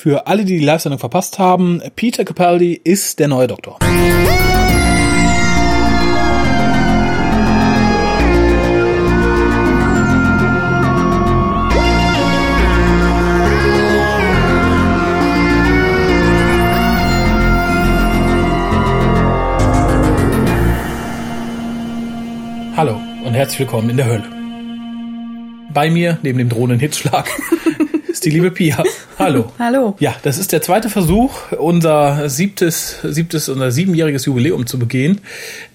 Für alle, die die Live-Sendung verpasst haben, Peter Capaldi ist der neue Doktor. Hallo und herzlich willkommen in der Hölle. Bei mir, neben dem drohenden Hitzschlag, ist die liebe Pia. Hallo. Hallo. Ja, das ist der zweite Versuch, unser siebtes, siebtes oder siebenjähriges Jubiläum zu begehen.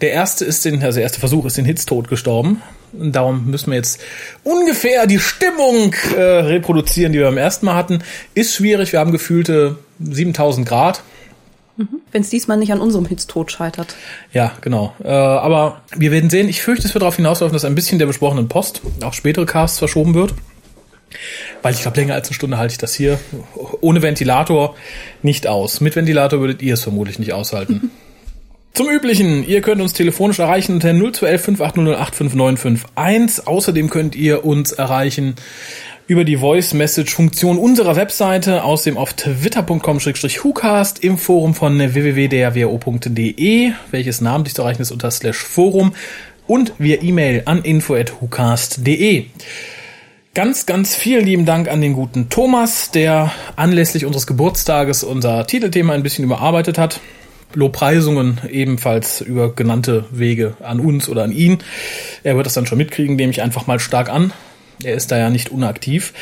Der erste ist den, also der erste Versuch ist den Hitztod gestorben. Und darum müssen wir jetzt ungefähr die Stimmung äh, reproduzieren, die wir beim ersten Mal hatten. Ist schwierig, wir haben gefühlte 7000 Grad. Wenn es diesmal nicht an unserem Hitztod scheitert. Ja, genau. Äh, aber wir werden sehen. Ich fürchte, es wird darauf hinauslaufen, dass ein bisschen der besprochenen Post auf spätere Casts verschoben wird. Weil ich glaube, länger als eine Stunde halte ich das hier ohne Ventilator nicht aus. Mit Ventilator würdet ihr es vermutlich nicht aushalten. Zum Üblichen, ihr könnt uns telefonisch erreichen unter 0211 5808 5951. Außerdem könnt ihr uns erreichen über die Voice-Message-Funktion unserer Webseite, außerdem auf twitter.com-hucast, im Forum von www.drwo.de, welches namentlich zu erreichen ist unter slash Forum und via E-Mail an info.hucast.de. Ganz, ganz vielen lieben Dank an den guten Thomas, der anlässlich unseres Geburtstages unser Titelthema ein bisschen überarbeitet hat. Lobpreisungen ebenfalls über genannte Wege an uns oder an ihn. Er wird das dann schon mitkriegen, nehme ich einfach mal stark an. Er ist da ja nicht unaktiv.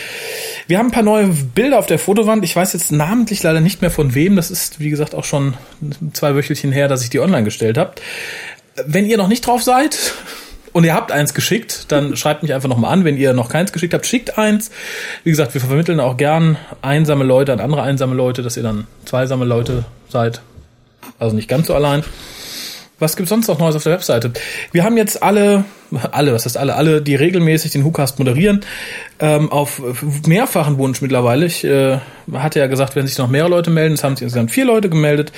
Wir haben ein paar neue Bilder auf der Fotowand. Ich weiß jetzt namentlich leider nicht mehr von wem. Das ist, wie gesagt, auch schon zwei Wöchelchen her, dass ich die online gestellt habe. Wenn ihr noch nicht drauf seid und ihr habt eins geschickt, dann schreibt mich einfach nochmal an. Wenn ihr noch keins geschickt habt, schickt eins. Wie gesagt, wir vermitteln auch gern einsame Leute an andere einsame Leute, dass ihr dann zweisame Leute seid. Also nicht ganz so allein. Was gibt's sonst noch Neues auf der Webseite? Wir haben jetzt alle, alle, was heißt alle, alle, die regelmäßig den WhoCast moderieren, ähm, auf mehrfachen Wunsch mittlerweile. Ich äh, hatte ja gesagt, wenn sich noch mehrere Leute melden, es haben sich insgesamt vier Leute gemeldet,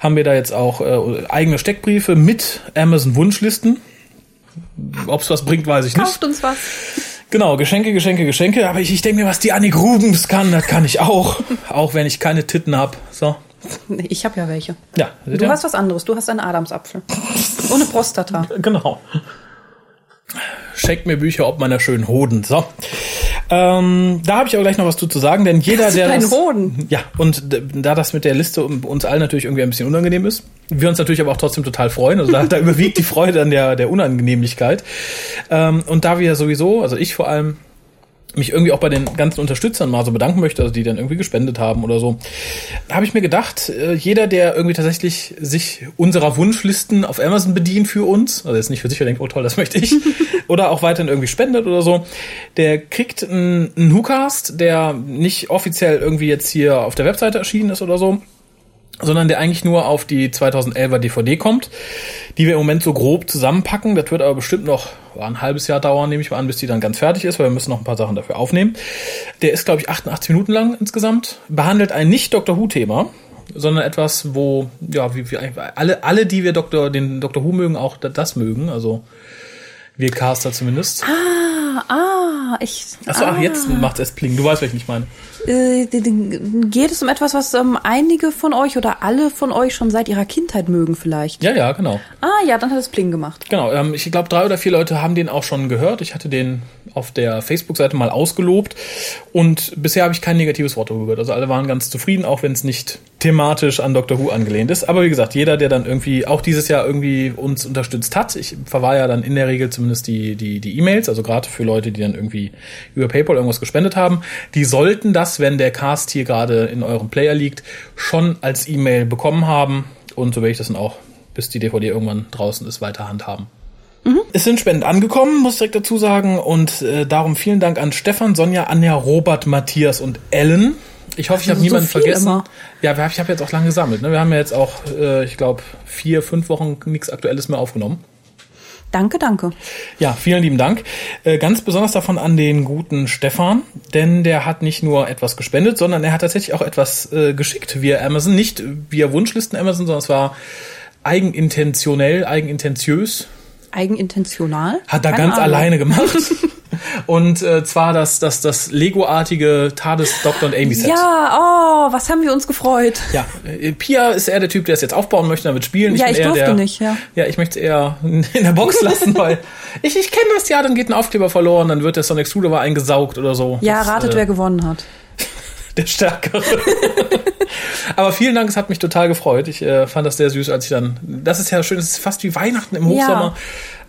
haben wir da jetzt auch äh, eigene Steckbriefe mit Amazon Wunschlisten. Ob's was bringt, weiß ich nicht. Kauft uns was. Genau, Geschenke, Geschenke, Geschenke. Aber ich, ich denke mir, was die Annik Rubens kann, das kann ich auch. auch wenn ich keine Titten hab. So. Ich habe ja welche. Ja, Du hast was anderes. Du hast einen Adamsapfel. Ohne Prostata. Genau. Schenkt mir Bücher ob meiner schönen Hoden. So. Ähm, da habe ich aber gleich noch was zu, zu sagen, denn jeder, du der. das, Hoden? Ja, und da das mit der Liste uns allen natürlich irgendwie ein bisschen unangenehm ist, wir uns natürlich aber auch trotzdem total freuen. Also da, da überwiegt die Freude an der, der Unangenehmlichkeit. Ähm, und da wir sowieso, also ich vor allem, mich irgendwie auch bei den ganzen Unterstützern mal so bedanken möchte, also die dann irgendwie gespendet haben oder so, habe ich mir gedacht, äh, jeder, der irgendwie tatsächlich sich unserer Wunschlisten auf Amazon bedient für uns, also jetzt nicht für sich, der denkt, oh toll, das möchte ich, oder auch weiterhin irgendwie spendet oder so, der kriegt einen, einen WhoCast, der nicht offiziell irgendwie jetzt hier auf der Webseite erschienen ist oder so, sondern der eigentlich nur auf die 2011er DVD kommt, die wir im Moment so grob zusammenpacken. Das wird aber bestimmt noch ja, ein halbes Jahr dauern, nehme ich mal an, bis die dann ganz fertig ist, weil wir müssen noch ein paar Sachen dafür aufnehmen. Der ist, glaube ich, 88 Minuten lang insgesamt, behandelt ein nicht Doctor Who-Thema, sondern etwas, wo, ja, wie, wie alle, alle, die wir Doktor, den Doctor Who mögen, auch das mögen, also wir Caster zumindest. Ah, ah, ich. Achso, ah, ach, jetzt macht es Pling. Du weißt, was ich nicht meine. Äh, geht es um etwas, was ähm, einige von euch oder alle von euch schon seit ihrer Kindheit mögen vielleicht? Ja, ja, genau. Ah, ja, dann hat es Pling gemacht. Genau, ähm, ich glaube, drei oder vier Leute haben den auch schon gehört. Ich hatte den auf der Facebook-Seite mal ausgelobt und bisher habe ich kein negatives Wort darüber gehört. Also alle waren ganz zufrieden, auch wenn es nicht thematisch an Doctor Who angelehnt ist. Aber wie gesagt, jeder, der dann irgendwie auch dieses Jahr irgendwie uns unterstützt hat, ich verwahr ja dann in der Regel zumindest die die die E-Mails, also gerade für Leute, die dann irgendwie über PayPal irgendwas gespendet haben, die sollten das, wenn der Cast hier gerade in eurem Player liegt, schon als E-Mail bekommen haben und so werde ich das dann auch bis die DVD irgendwann draußen ist, weiter handhaben. Es sind Spenden angekommen, muss ich direkt dazu sagen. Und äh, darum vielen Dank an Stefan, Sonja, Anja, Robert, Matthias und Ellen. Ich hoffe, ich habe Also so niemanden vergessen. immer. Ja, ich habe jetzt auch lange gesammelt. Ne? Wir haben ja jetzt auch, äh, ich glaube, vier, fünf Wochen nichts Aktuelles mehr aufgenommen. Danke, danke. Ja, vielen lieben Dank. Äh, ganz besonders davon an den guten Stefan, denn der hat nicht nur etwas gespendet, sondern er hat tatsächlich auch etwas äh, geschickt via Amazon. Nicht via Wunschlisten Amazon, sondern es war eigenintentionell, eigenintentiös. Eigenintentional. Hat er Keine ganz Ahnung. alleine gemacht. Und äh, zwar das, das, das Lego-artige TARDIS Dr. und Amy Set. Ja, oh, was haben wir uns gefreut. Ja, äh, Pia ist eher der Typ, der es jetzt aufbauen möchte, damit spielen. Ja, bin ich durfte der, nicht, ja. Ja, ich möchte es eher in der Box lassen, weil ich, ich kenne das ja, dann geht ein Aufkleber verloren, dann wird der Sonic Screwdriver eingesaugt oder so. Ja, Das, ratet, äh, wer gewonnen hat. Der Stärkere. Aber vielen Dank, es hat mich total gefreut. Ich äh, fand das sehr süß, als ich dann. Das ist ja schön, es ist fast wie Weihnachten im Hochsommer.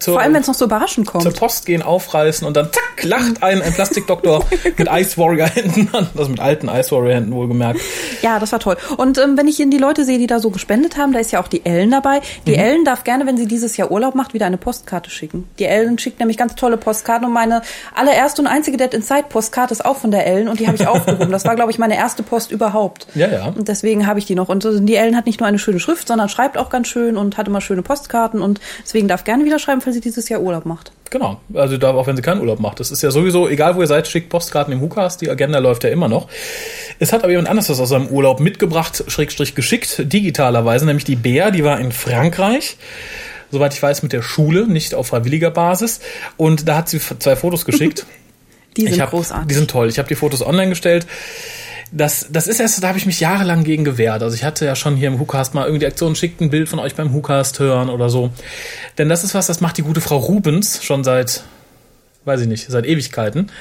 Zur, Vor allem, wenn es noch so überraschend zur kommt. Post gehen, aufreißen und dann zack, lacht ein, ein Plastikdoktor mit Ice Warrior Händen an. Also mit alten Ice Warrior Händen wohlgemerkt. Ja, das war toll. Und ähm, wenn ich die Leute sehe, die da so gespendet haben, da ist ja auch die Ellen dabei. Die Ellen darf gerne, wenn sie dieses Jahr Urlaub macht, wieder eine Postkarte schicken. Die Ellen schickt nämlich ganz tolle Postkarten und meine allererste und einzige Dead Inside Postkarte ist auch von der Ellen und die habe ich aufgehoben. Das war, glaube ich, meine erste Post überhaupt. Ja, ja. Und deswegen habe ich die noch. Und äh, die Ellen hat nicht nur eine schöne Schrift, sondern schreibt auch ganz schön und hat immer schöne Postkarten und deswegen darf gerne wieder schreiben, falls sie dieses Jahr Urlaub macht. Genau. Also da, auch wenn sie keinen Urlaub macht. Das ist ja sowieso, egal wo ihr seid, schickt Postkarten im Hukas. Die Agenda läuft ja immer noch. Es hat aber jemand anderes was aus seinem Urlaub mitgebracht, schrägstrich geschickt, digitalerweise, nämlich die Bea, die war in Frankreich. Soweit ich weiß, mit der Schule, nicht auf freiwilliger Basis. Und da hat sie zwei Fotos geschickt. Die sind hab, großartig. Die sind toll. Ich habe die Fotos online gestellt. Das, das ist erst, da habe ich mich jahrelang gegen gewehrt. Also ich hatte ja schon hier im Hookast mal irgendwie die Aktion, schickt ein Bild von euch beim Hookast hören oder so. Denn das ist was, das macht die gute Frau Rubens schon seit, weiß ich nicht, seit Ewigkeiten.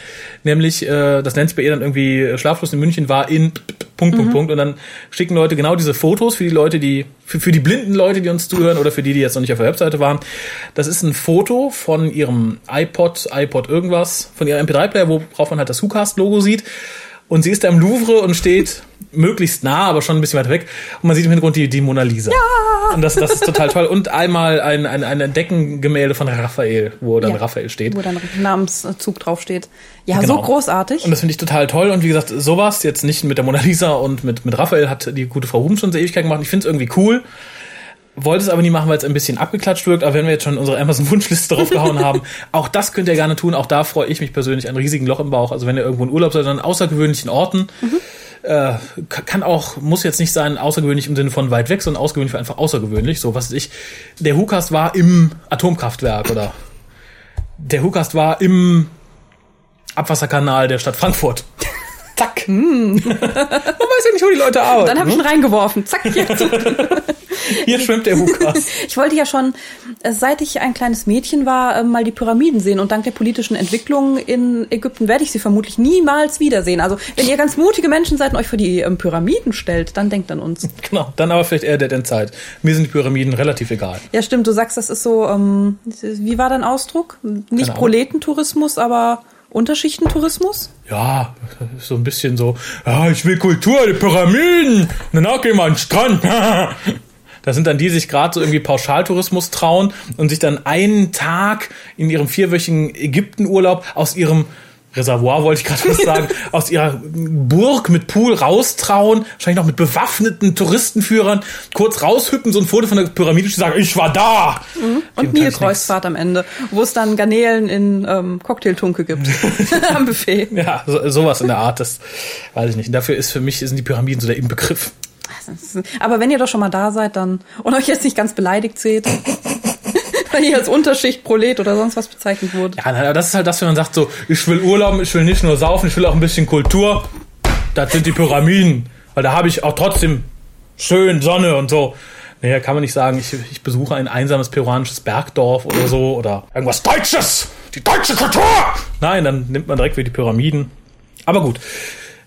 Nämlich, äh, das nennt sich bei ihr dann irgendwie, äh, Schlafschluss in München war in Punkt, Punkt, Punkt. Und dann schicken Leute genau diese Fotos für die Leute, die, für, für die blinden Leute, die uns zuhören oder für die, die jetzt noch nicht auf der Webseite waren. Das ist ein Foto von ihrem iPod, iPod irgendwas, von ihrem MP3-Player, worauf man halt das Hookast-Logo sieht. Und sie ist da im Louvre und steht möglichst nah, aber schon ein bisschen weit weg. Und man sieht im Hintergrund die, die Mona Lisa. Ja! Und das, das ist total toll. Und einmal ein, ein, ein Deckengemälde von Raphael, wo dann Ja. Raphael steht. Wo dann Namenszug draufsteht. Ja, Genau. so großartig. Und das finde ich total toll. Und wie gesagt, sowas jetzt nicht mit der Mona Lisa und mit, mit Raphael hat die gute Frau Ruben schon seit Ewigkeit gemacht. Ich finde es irgendwie cool. Wollte es aber nie machen, weil es ein bisschen abgeklatscht wirkt. Aber wenn wir jetzt schon unsere Amazon-Wunschliste draufgehauen haben, auch das könnt ihr gerne tun. Auch da freue ich mich persönlich ein riesigen Loch im Bauch. Also wenn ihr irgendwo in Urlaub seid, an außergewöhnlichen Orten, äh, ka- kann auch, muss jetzt nicht sein, außergewöhnlich im Sinne von weit weg, sondern außergewöhnlich einfach außergewöhnlich. So, was weiß ich. Der Hukast war im Atomkraftwerk oder der Hukast war im Abwasserkanal der Stadt Frankfurt. Zack. Man weiß ja nicht, wo die Leute arbeiten. Dann habe ich ihn ne? reingeworfen. Zack, jetzt. Hier schwimmt der Hukast. Ich wollte ja schon, äh, seit ich ein kleines Mädchen war, äh, mal die Pyramiden sehen. Und dank der politischen Entwicklung in Ägypten werde ich sie vermutlich niemals wiedersehen. Also wenn ihr ganz mutige Menschen seid und euch für die ähm, Pyramiden stellt, dann denkt an uns. genau, dann aber vielleicht eher Dead End Zeit. Mir sind die Pyramiden relativ egal. Ja, stimmt. Du sagst, das ist so, ähm, wie war dein Ausdruck? Nicht. Proletentourismus, aber Unterschichtentourismus? Ja, so ein bisschen so, ja, ich will Kultur, die Pyramiden. Danach gehen wir an den Strand. Da sind dann die, die sich gerade so irgendwie Pauschaltourismus trauen und sich dann einen Tag in ihrem vierwöchigen Ägyptenurlaub aus ihrem Reservoir, wollte ich gerade was sagen, aus ihrer Burg mit Pool raustrauen, wahrscheinlich noch mit bewaffneten Touristenführern, kurz raushüppen, so ein Foto von der Pyramide und sagen, ich war da. Und kann ich Nilkreuzfahrt am Ende, wo es dann Garnelen in ähm, Cocktailtunke gibt. am Buffet. Ja, so, sowas in der Art, das weiß ich nicht. Und dafür ist für mich sind die Pyramiden so der Inbegriff. Aber wenn ihr doch schon mal da seid, dann und euch jetzt nicht ganz beleidigt seht, wenn ihr als Unterschicht, Prolet oder sonst was bezeichnet wurde. Ja, na, das ist halt das, wenn man sagt so, ich will Urlaub, ich will nicht nur saufen, ich will auch ein bisschen Kultur. Das sind die Pyramiden, weil da habe ich auch trotzdem schön Sonne und so. Naja, kann man nicht sagen, ich, ich besuche ein einsames peruanisches Bergdorf oder so oder irgendwas Deutsches, die deutsche Kultur. Nein, dann nimmt man direkt wieder die Pyramiden. Aber gut.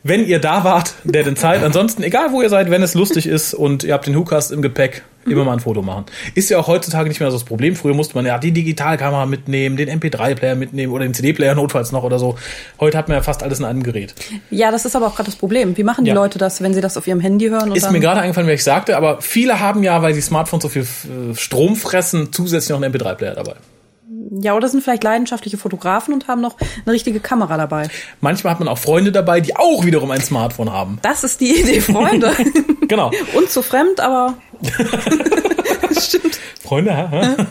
Wenn ihr da wart, der den Zeit, ansonsten, egal wo ihr seid, wenn es lustig ist und ihr habt den Hookast im Gepäck, immer mal ein Foto machen. Ist ja auch heutzutage nicht mehr so das Problem. Früher musste man ja die Digitalkamera mitnehmen, den MP3-Player mitnehmen oder den CD-Player notfalls noch oder so. Heute hat man ja fast alles in einem Gerät. Ja, das ist aber auch gerade das Problem. Wie machen die Ja. Leute das, wenn sie das auf ihrem Handy hören? Und Ist mir gerade eingefallen, wie ich sagte, aber viele haben ja, weil die Smartphones so viel äh, Strom fressen, zusätzlich noch einen MP3-Player dabei. Ja, oder sind vielleicht leidenschaftliche Fotografen und haben noch eine richtige Kamera dabei. Manchmal hat man auch Freunde dabei, die auch wiederum ein Smartphone haben. Das ist die Idee, Freunde. Genau. und zu fremd, aber stimmt. Freunde, hä? hä?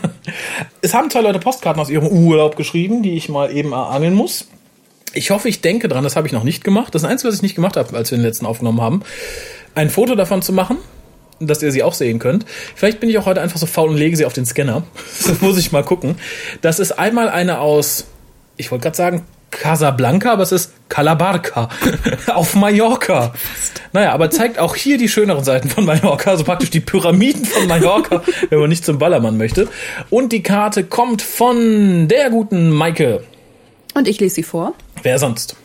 Es haben zwei Leute Postkarten aus ihrem Urlaub geschrieben, die ich mal eben erangeln muss. Ich hoffe, ich denke dran, das habe ich noch nicht gemacht. Das Einzige, was ich nicht gemacht habe, als wir den letzten aufgenommen haben, ein Foto davon zu machen, dass ihr sie auch sehen könnt. Vielleicht bin ich auch heute einfach so faul und lege sie auf den Scanner. Das muss ich mal gucken. Das ist einmal eine aus, ich wollte gerade sagen, Casablanca, aber es ist Calabarca auf Mallorca. Naja, aber zeigt auch hier die schöneren Seiten von Mallorca, also praktisch die Pyramiden von Mallorca, wenn man nicht zum Ballermann möchte. Und die Karte kommt von der guten Maike. Und ich lese sie vor. Wer sonst?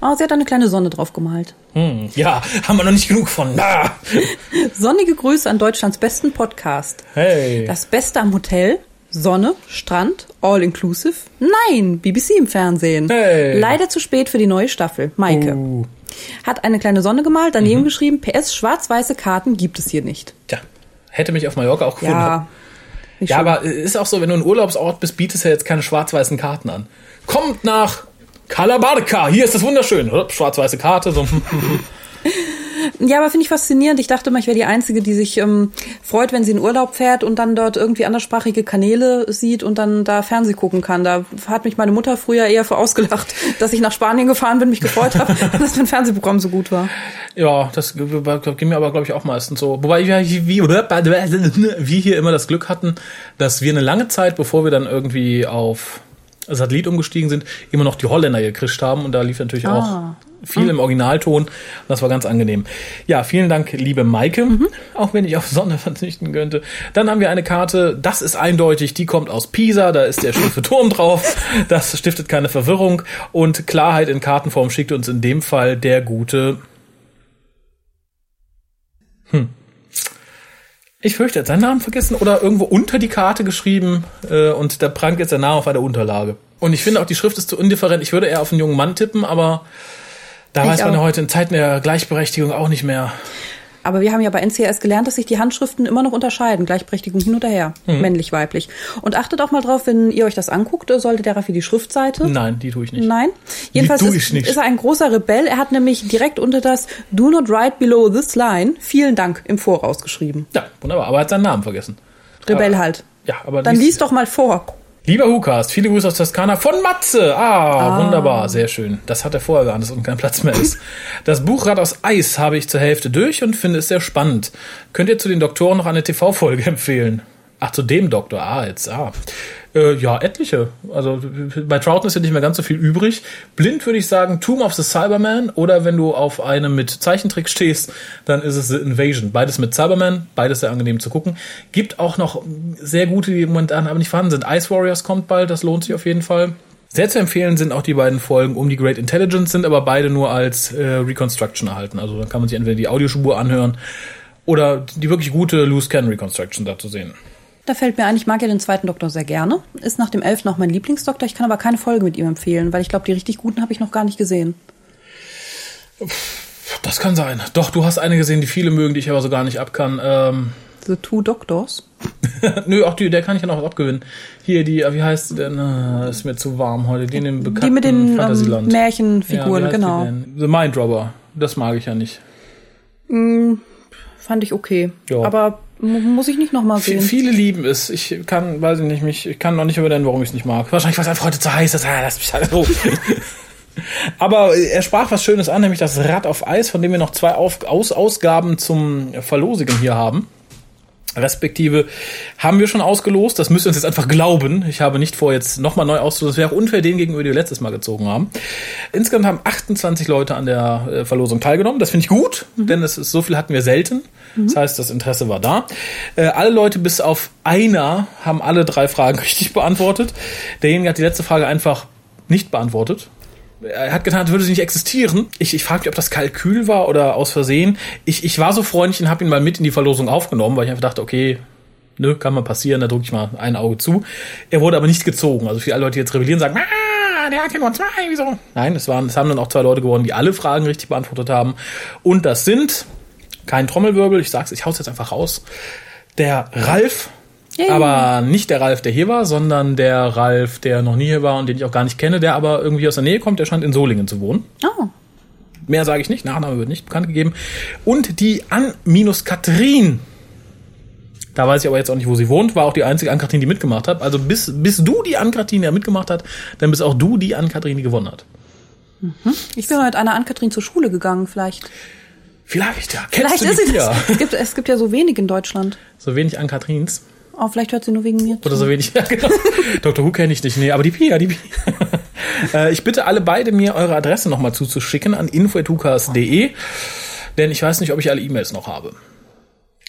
Oh, sie hat eine kleine Sonne drauf gemalt. Hm, ja, haben wir noch nicht genug von. Ah. Sonnige Grüße an Deutschlands besten Podcast. Hey. Das Beste am Hotel, Sonne, Strand, all inclusive. Nein, BBC im Fernsehen. Hey. Leider zu spät für die neue Staffel. Maike. Uh. Hat eine kleine Sonne gemalt, Mhm. daneben geschrieben, PS, schwarz-weiße Karten gibt es hier nicht. Tja, hätte mich auf Mallorca auch gefunden. Ja. Ja, aber ist auch so, wenn du ein Urlaubsort bist, bietest du ja jetzt keine schwarz-weißen Karten an. Kommt nach Calabarca, hier ist das wunderschön. Oder? Schwarz-weiße Karte, so. Ja, aber finde ich faszinierend. Ich dachte immer, ich wäre die Einzige, die sich ähm, freut, wenn sie in Urlaub fährt und dann dort irgendwie anderssprachige Kanäle sieht und dann da Fernseh gucken kann. Da hat mich meine Mutter früher eher für ausgelacht, dass ich nach Spanien gefahren bin, mich gefreut habe, dass mein Fernsehprogramm so gut war. Ja, das ging mir aber, glaube ich, auch meistens so. Wobei wir, wie, wir hier immer das Glück hatten, dass wir eine lange Zeit, bevor wir dann irgendwie auf Satellit umgestiegen sind, immer noch die Holländer gekriegt haben und da lief natürlich Ah. auch viel im Originalton. Das war ganz angenehm. Ja, vielen Dank, liebe Maike, auch wenn ich auf Sonne verzichten könnte. Dann haben wir eine Karte, das ist eindeutig, die kommt aus Pisa, da ist der schiefe Turm drauf, das stiftet keine Verwirrung und Klarheit in Kartenform schickt uns in dem Fall der gute Ich fürchte, er hat seinen Namen vergessen oder irgendwo unter die Karte geschrieben äh, und da prangt jetzt der Name auf einer Unterlage. Und ich finde auch, die Schrift ist zu indifferent. Ich würde eher auf einen jungen Mann tippen, aber da Ich weiß man ja auch. heute in Zeiten der Gleichberechtigung auch nicht mehr. Aber wir haben ja bei NCRS gelernt, dass sich die Handschriften immer noch unterscheiden. Gleichberechtigung hin oder her. Mhm. Männlich, weiblich. Und achtet auch mal drauf, wenn ihr euch das anguckt, sollte der Raffi die Schriftseite. Nein, die tue ich nicht. Nein. Jedenfalls tue ist, ist er ein großer Rebell. Er hat nämlich direkt unter das Do not write below this line vielen Dank im Voraus geschrieben. Ja, wunderbar, aber er hat seinen Namen vergessen. Rebell Aber- halt. Ja, aber Dann lies- lies doch mal vor. Lieber Hukast, viele Grüße aus Toskana von Matze. Ah, wunderbar, sehr schön. Das hat er vorher geahnt, dass unten kein Platz mehr ist. Das Buch Rad aus Eis habe ich zur Hälfte durch und finde es sehr spannend. Könnt ihr zu den Doktoren noch eine TV-Folge empfehlen? Ach, zu dem Doktor. Ah, jetzt, ah. Äh, ja, etliche. Also bei Troughton ist ja nicht mehr ganz so viel übrig. Blind würde ich sagen Tomb of the Cyberman oder wenn du auf einem mit Zeichentrick stehst, dann ist es The Invasion. Beides mit Cyberman, beides sehr angenehm zu gucken. Gibt auch noch sehr gute, die momentan aber nicht vorhanden sind. Ice Warriors kommt bald, das lohnt sich auf jeden Fall. Sehr zu empfehlen sind auch die beiden Folgen um die Great Intelligence, sind aber beide nur als äh, Reconstruction erhalten. Also da kann man sich entweder die Audiospur anhören oder die wirklich gute Loose Cannon Reconstruction dazu sehen. Da fällt mir ein, ich mag ja den zweiten Doktor sehr gerne. Ist nach dem elften auch mein Lieblingsdoktor. Ich kann aber keine Folge mit ihm empfehlen, weil ich glaube, die richtig guten habe ich noch gar nicht gesehen. Das kann sein. Doch, du hast eine gesehen, die viele mögen, die ich aber so gar nicht abkann. Ähm, The Two Doctors. nö, auch die, der kann ich ja noch was abgewinnen. Hier, die, wie heißt die denn? Ah, ist mir zu warm heute. Die in dem bekannten Die mit den ähm. Märchenfiguren, Ja, genau. The Mind Robber. Das mag ich ja nicht. Fand ich okay. Ja. Aber muss ich nicht nochmal sehen. viele lieben es. Ich kann, weiß ich nicht, mich, ich kann noch nicht übernennen, warum ich es nicht mag. Wahrscheinlich, weil es einfach heute zu heiß ist. Ah, lass mich halt so. Aber er sprach was Schönes an, nämlich das Rad auf Eis, von dem wir noch zwei auf, Aus, Ausgaben zum Verlosigen hier haben. Respektive haben wir schon ausgelost. Das müsst ihr uns jetzt einfach glauben. Ich habe nicht vor, jetzt nochmal neu auszulosen. Das wäre auch unfair denen gegenüber, die wir letztes Mal gezogen haben. Insgesamt haben 28 Leute an der äh, Verlosung teilgenommen. Das finde ich gut, denn es ist, so viel hatten wir selten. Das heißt, das Interesse war da. Äh, alle Leute bis auf einer haben alle drei Fragen richtig beantwortet. Derjenige hat die letzte Frage einfach nicht beantwortet. Er hat getan, als würde sie nicht existieren. Ich, ich frage mich, ob das Kalkül war oder aus Versehen. Ich, ich war so freundlich und habe ihn mal mit in die Verlosung aufgenommen, weil ich einfach dachte, okay, nö, kann mal passieren, da drücke ich mal ein Auge zu. Er wurde aber nicht gezogen. Also viele Leute, die jetzt rebellieren, sagen, ah, der hat ja nur zwei, wieso? Nein, es, waren, es haben dann auch zwei Leute geworden, die alle Fragen richtig beantwortet haben. Und das sind, kein Trommelwirbel, ich sag's, ich hau's jetzt einfach raus, der Ralf, Yay. aber nicht der Ralf, der hier war, sondern der Ralf, der noch nie hier war und den ich auch gar nicht kenne, der aber irgendwie aus der Nähe kommt, der scheint in Solingen zu wohnen. Oh. Mehr sage ich nicht, Nachname wird nicht bekannt gegeben. Und die An-Katrin. Da weiß ich aber jetzt auch nicht, wo sie wohnt, war auch die einzige Ann-Kathrin, die mitgemacht hat. Also bis, bis du die Ann-Kathrin, ja mitgemacht hat, dann bist auch du die Ann-Kathrin, die gewonnen hat. Ich bin mal mit einer Ann-Kathrin zur Schule gegangen, vielleicht. Vielleicht, ja. Kennst Vielleicht du ist sie Pia? das. Es gibt, es gibt ja so wenig in Deutschland. So wenig Ann-Kathrins. Oh, vielleicht hört sie nur wegen mir. Oder so wenig, ja genau. Dr. Who kenne ich nicht, nee, aber die Pia, die Pia. Äh, ich bitte alle beide, mir eure Adresse nochmal zuzuschicken an info.hukas.de, denn ich weiß nicht, ob ich alle E-Mails noch habe.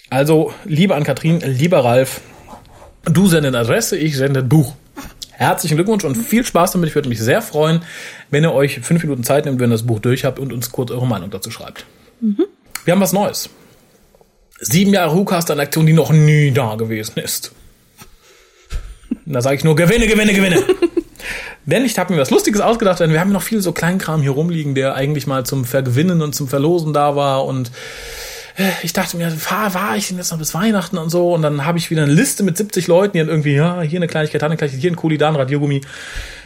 Also, lieber an Kathrin, lieber Ralf, du sendest Adresse, ich sende Buch. Herzlichen Glückwunsch und viel Spaß damit. Ich würde mich sehr freuen, wenn ihr euch fünf Minuten Zeit nehmt, wenn ihr das Buch durch habt und uns kurz eure Meinung dazu schreibt. Mhm. Wir haben was Neues. Sieben Jahre WhoCast, eine Aktion, die noch nie da gewesen ist. Da sage ich nur Gewinne, Gewinne, Gewinne. Denn ich habe mir was Lustiges ausgedacht, denn wir haben noch viel so Kleinkram hier rumliegen, der eigentlich mal zum Vergewinnen und zum Verlosen da war und äh, ich dachte mir, fahr, war ich denn jetzt noch bis Weihnachten und so und dann habe ich wieder eine Liste mit 70 Leuten, die dann irgendwie, ja, hier eine Kleinigkeit, da eine Kleinigkeit, hier ein Kulidan, Radiogummi,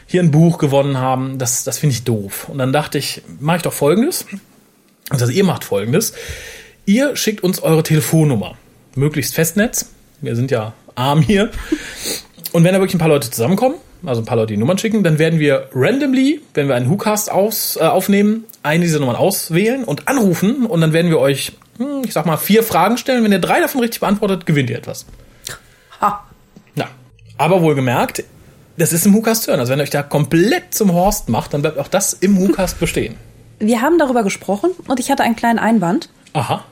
hier ein Buch gewonnen haben. Das, das finde ich doof. Und dann dachte ich, mache ich doch Folgendes. Also ihr macht Folgendes. Ihr schickt uns eure Telefonnummer. Möglichst Festnetz. Wir sind ja arm hier. Und wenn da wirklich ein paar Leute zusammenkommen, also ein paar Leute die Nummern schicken, dann werden wir randomly, wenn wir einen WhoCast aus, äh, aufnehmen, eine dieser Nummern auswählen und anrufen und dann werden wir euch, hm, ich sag mal, vier Fragen stellen. Wenn ihr drei davon richtig beantwortet, gewinnt ihr etwas. Ha. Ja. Aber wohlgemerkt, das ist im WhoCast hören. Also wenn ihr euch da komplett zum Horst macht, dann bleibt auch das im WhoCast bestehen. Wir haben darüber gesprochen und ich hatte einen kleinen Einwand. Aha.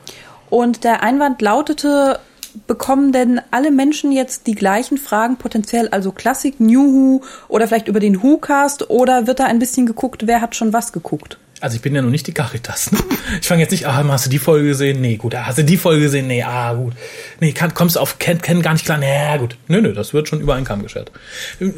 Und der Einwand lautete, bekommen denn alle Menschen jetzt die gleichen Fragen potenziell, also Klassik, New Who oder vielleicht über den Who-Cast oder wird da ein bisschen geguckt, wer hat schon was geguckt? Also ich bin ja noch nicht die Caritas. Ne? Ich fange jetzt nicht, ah, hast du die Folge gesehen? Nee, gut. Hast du die Folge gesehen? Nee, ah, gut. Nee, kann, kommst du auf Ken, Ken gar nicht klar? Nee, gut. Nö, nö, das wird schon über einen Kamm geschert.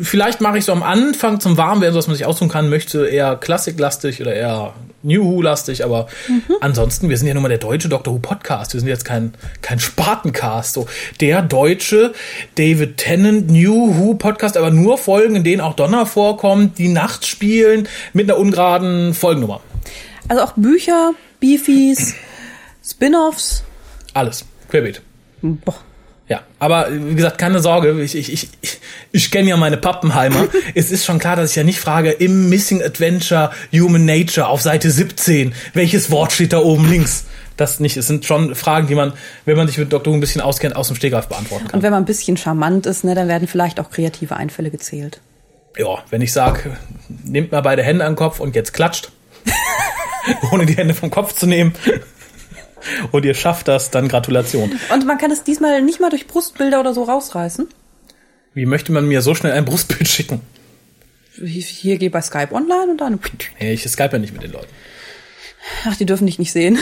Vielleicht mache ich so am Anfang zum Warmwerden, so dass man sich aussuchen kann, möchte eher klassiklastig oder eher New Who-lastig, aber mhm. ansonsten, wir sind ja nun mal der deutsche Doctor Who Podcast. Wir sind jetzt kein, kein Spartencast. So, der deutsche David Tennant New Who Podcast, aber nur Folgen, in denen auch Donner vorkommt, die nachts spielen, mit einer ungeraden Folgennummer. Also auch Bücher, Beefies, Spin-offs. Alles. Querbeet. Boah. Ja, aber wie gesagt, keine Sorge, ich, ich, ich, ich, kenne ja meine Pappenheimer. es ist schon klar, dass ich ja nicht frage, im Missing Adventure Human Nature auf Seite 17, welches Wort steht da oben links? Das nicht. Es sind schon Fragen, die man, wenn man sich mit Dr. Who ein bisschen auskennt, aus dem Stegreif beantworten kann. Und wenn man ein bisschen charmant ist, ne, dann werden vielleicht auch kreative Einfälle gezählt. Ja, wenn ich sage, nehmt mal beide Hände an den Kopf und jetzt klatscht, ohne die Hände vom Kopf zu nehmen, und ihr schafft das, dann Gratulation. Und man kann es diesmal nicht mal durch Brustbilder oder so rausreißen? Wie möchte man mir so schnell ein Brustbild schicken? Hier geh bei Skype online und dann. Nee, ich Skype ja nicht mit den Leuten. Ach, die dürfen dich nicht sehen.